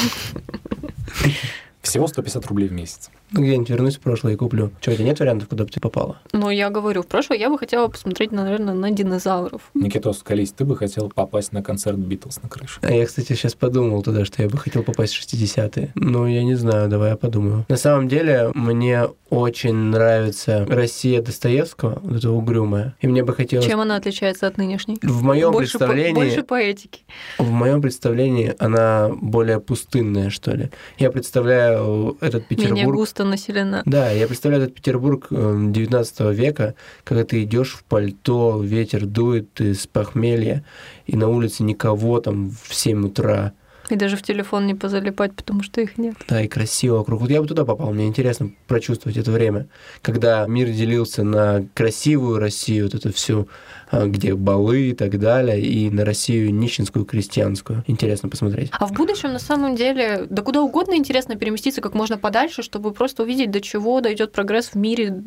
Всего 150 рублей в месяц. Ну, где-нибудь вернусь в прошлое и куплю. Что, у тебя нет вариантов, куда бы ты попала? Но я говорю, в прошлое я бы хотела посмотреть, наверное, на динозавров. Никитос, колись, ты бы хотел попасть на концерт Битлз на крыше. А я, кстати, сейчас подумал туда, что я бы хотел попасть в 60-е. Ну, я не знаю, давай я подумаю. На самом деле, мне очень нравится Россия Достоевского, вот эта угрюмая. И мне бы хотелось... Чем она отличается от нынешней? В моем больше, по- представлении... больше поэтики. В моем представлении она более пустынная, что ли. Я представляю этот Петербург... Менее густо населена. Да, я представляю этот Петербург э, 19 века, когда ты идешь в пальто, ветер дует из похмелья, и на улице никого там в 7 утра. И даже в телефон не позалипать, потому что их нет. Да, и красиво вокруг. Вот я бы туда попал, мне интересно прочувствовать это время, когда мир делился на красивую Россию, вот это всю, где балы и так далее, и на Россию нищенскую, крестьянскую. Интересно посмотреть. А в будущем, на самом деле, да куда угодно интересно переместиться как можно подальше, чтобы просто увидеть, до чего дойдет прогресс в мире,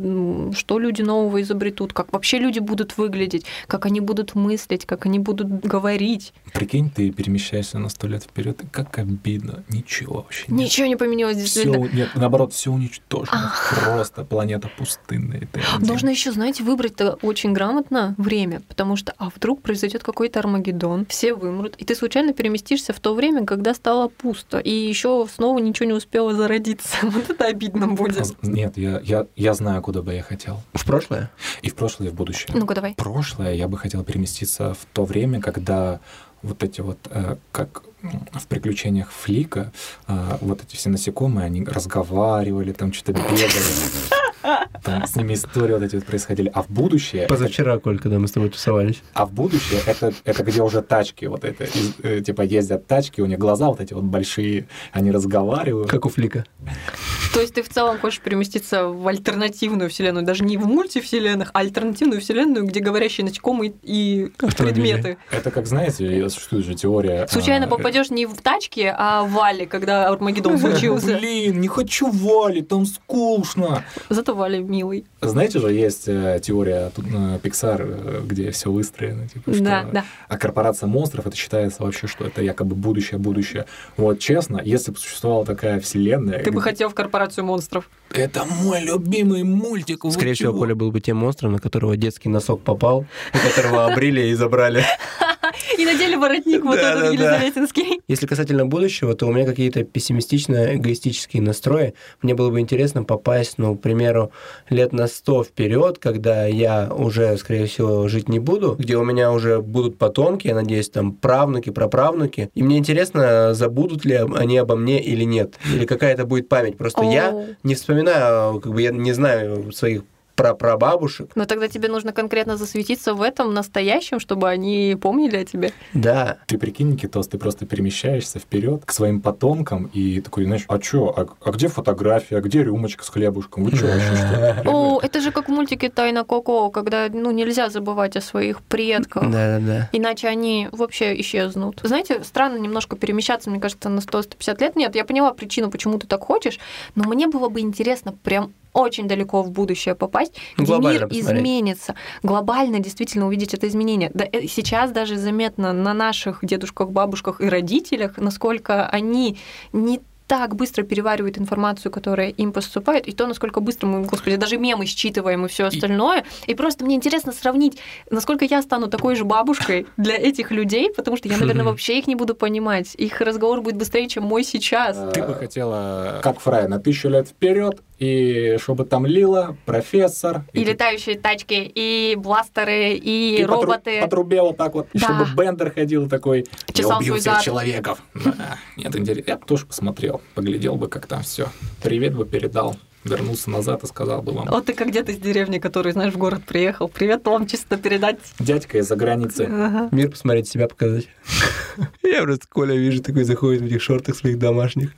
что люди нового изобретут, как вообще люди будут выглядеть, как они будут мыслить, как они будут говорить. Прикинь, ты перемещаешься на сто лет вперед, и как обидно. Ничего вообще нет. Ничего не поменялось, Все, действительно. нет, наоборот, все уничтожено. Просто планета пустынная. Нужно еще, знаете, выбрать-то очень грамотно время, потому что, а вдруг произойдет какой-то Армагеддон, все вымрут, и ты случайно переместишься в то время, когда стало пусто, и еще снова ничего не успело зародиться. Вот это обидно будет. Нет, я, я, я знаю, куда бы я хотел. В прошлое? И в прошлое, и в будущее. Ну-ка, давай. В прошлое я бы хотел переместиться в то время, когда вот эти вот, э, как в приключениях Флика, э, вот эти все насекомые, они разговаривали, там что-то бегали. Там с ними истории вот эти вот происходили. А в будущее... это- Позавчера, Коль, когда мы с тобой тусовались. А в будущее это, это где уже тачки, вот это, из- э, типа ездят тачки, у них глаза вот эти вот большие, они разговаривают. Как у Флика. То есть ты в целом хочешь переместиться в альтернативную вселенную, даже не в мультивселенных, а альтернативную вселенную, где говорящие насекомые и предметы. Это как, знаете, существует же теория... Случайно а, попадешь не в тачки, а в Вале, когда Армагеддон случился. Блин, не хочу Вали, там скучно. Зато Валя милый. Знаете же, есть э, теория тут, э, Pixar, э, где все выстроено, типа, что... Да, да. А корпорация монстров, это считается вообще, что это якобы будущее, будущее. Вот честно, если бы существовала такая вселенная... Ты бы где- хотел в корпорацию монстров. Это мой любимый мультик. Скорее всего? Коля был бы тем монстром, на которого детский носок попал, и которого обрили и забрали. И надели воротник вот этот елизаветинский. Если касательно будущего, то у меня какие-то пессимистично-эгоистические настрои. Мне было бы интересно попасть, ну, к примеру, лет на сто вперед, когда я уже, скорее всего, жить не буду, где у меня уже будут потомки, я надеюсь, там правнуки, праправнуки. И мне интересно, забудут ли они обо мне или нет. Или какая-то будет память. Просто я не вспоминаю, как бы я не знаю своих прапрабабушек. Но тогда тебе нужно конкретно засветиться в этом настоящем, чтобы они помнили о тебе. Да, Ты прикинь, Никитос, ты просто перемещаешься вперед к своим потомкам и такой, знаешь, а чё, а, а где фотография, а где рюмочка с хлебушком? Вы чё вообще, что? О, это же как в мультике «Тайна Коко», когда ну, нельзя забывать о своих предках. да-да-да. Иначе они вообще исчезнут. Знаете, странно немножко перемещаться, мне кажется, на 100-150 лет. Нет, я поняла причину, почему ты так хочешь, но мне было бы интересно прям очень далеко в будущее попасть, где глобально мир посмотреть. изменится. Глобально действительно увидеть это изменение. Да, э, сейчас даже заметно на наших дедушках, бабушках и родителях, насколько они не так быстро переваривают информацию, которая им поступает, и то, насколько быстро мы, господи, даже мемы считываем и все остальное. И просто мне интересно сравнить, насколько я стану такой же бабушкой для этих людей, потому что я, наверное, вообще их не буду понимать. Их разговор будет быстрее, чем мой сейчас. Ты бы хотела, как Фрай, на тысячу лет вперед, и чтобы там Лила, профессор. И ты- летающие тачки, и бластеры, и, и роботы. По трубе вот так вот, и Да. чтобы Бендер ходил такой, Чесал я убил свой всех зад. человеков. Нет, интересно. Я бы тоже посмотрел, поглядел бы, как там все. Привет бы передал, вернулся назад и сказал бы вам. Вот ты как где-то из деревни, который, знаешь, в город приехал. Привет вам чисто передать. Дядька из-за границы. Ага. Мир посмотреть, себя показать. Я просто Коля вижу, такой заходит в этих шортах своих домашних.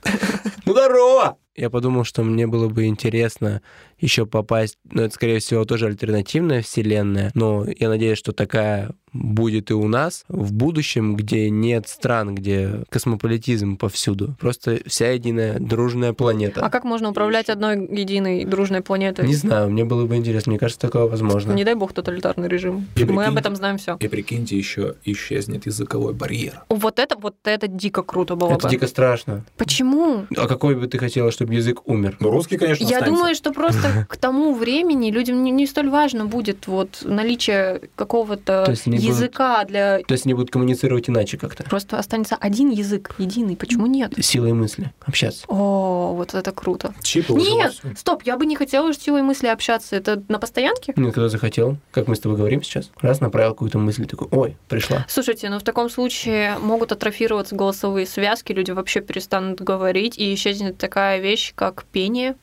Ну, здорово! Я подумал, что мне было бы интересно еще попасть, ну, это, скорее всего, тоже альтернативная вселенная, но я надеюсь, что такая будет и у нас в будущем, где нет стран, где космополитизм повсюду. Просто вся единая дружная планета. А как можно управлять одной единой дружной планетой? Не знаю, мне было бы интересно. Мне кажется, такое возможно. Не дай бог тоталитарный режим. И Мы прикинь- об этом знаем все. И прикиньте, еще исчезнет языковой барьер. Вот это, вот это дико круто было Это бы. дико страшно. Почему? А какой бы ты хотела, чтобы язык умер? Ну, русский, конечно, Я останется. думаю, что просто к тому времени людям не, не столь важно будет вот наличие какого-то они будут- языка для... То есть они будут коммуницировать иначе как-то. Просто останется один язык, единый. Почему нет? Силой мысли общаться. О, вот это круто. Чипы Нет, стоп, я бы не хотела с силой мысли общаться. Это на постоянке? Ну, когда захотел, как мы с тобой говорим сейчас, раз направил какую-то мысль, такой, ой, пришла. Слушайте, ну в таком случае могут атрофироваться голосовые связки, люди вообще перестанут говорить, и исчезнет такая вещь, как пение.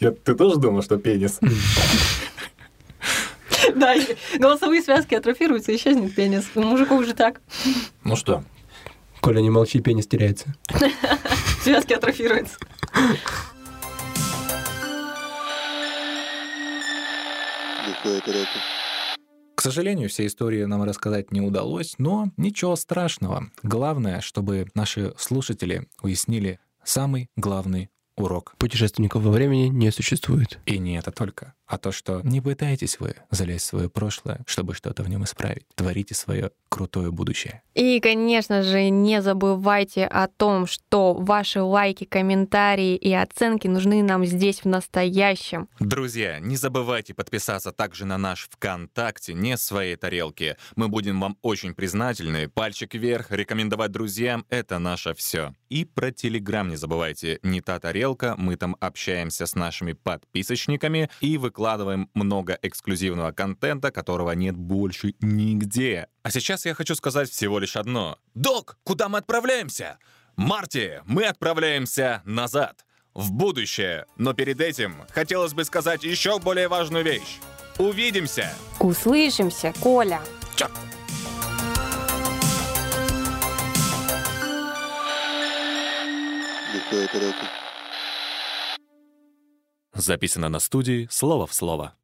Я- ты тоже думал, что пенис? Да, голосовые связки атрофируются, исчезнет пенис. У мужиков же так. Ну что, Коля, не молчи, пенис теряется. Связки атрофируются. К сожалению, все истории нам рассказать не удалось, но ничего страшного. Главное, чтобы наши слушатели уяснили самый главный урок. Путешественников во времени не существует. И не это только, а то, что не пытайтесь вы залезть в свое прошлое, чтобы что-то в нем исправить. Творите свое крутое будущее. И, конечно же, не забывайте о том, что ваши лайки, комментарии и оценки нужны нам здесь в настоящем. Друзья, не забывайте подписаться также на наш ВКонтакте «Не своей тарелки». Мы будем вам очень признательны. Пальчик вверх, рекомендовать друзьям — это наше все. И про Телеграм не забывайте. Не та тарелка, мы там общаемся с нашими подписочниками и выкладываем много эксклюзивного контента, которого нет больше нигде. А сейчас я хочу сказать всего лишь одно. Док, куда мы отправляемся? Марти, мы отправляемся назад, в будущее. Но перед этим хотелось бы сказать еще более важную вещь. Увидимся! Услышимся, Коля! Чё? Записано на студии слово в слово.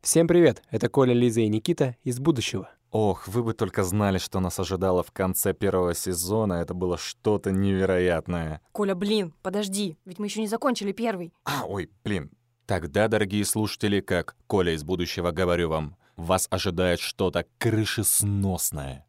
Всем привет! Это Коля, Лиза и Никита из будущего. Ох, вы бы только знали, что нас ожидало в конце первого сезона. Это было что-то невероятное. Коля, блин, подожди, ведь мы еще не закончили первый. А, ой, блин. Тогда, дорогие слушатели, как Коля из будущего говорю вам, вас ожидает что-то крышесносное.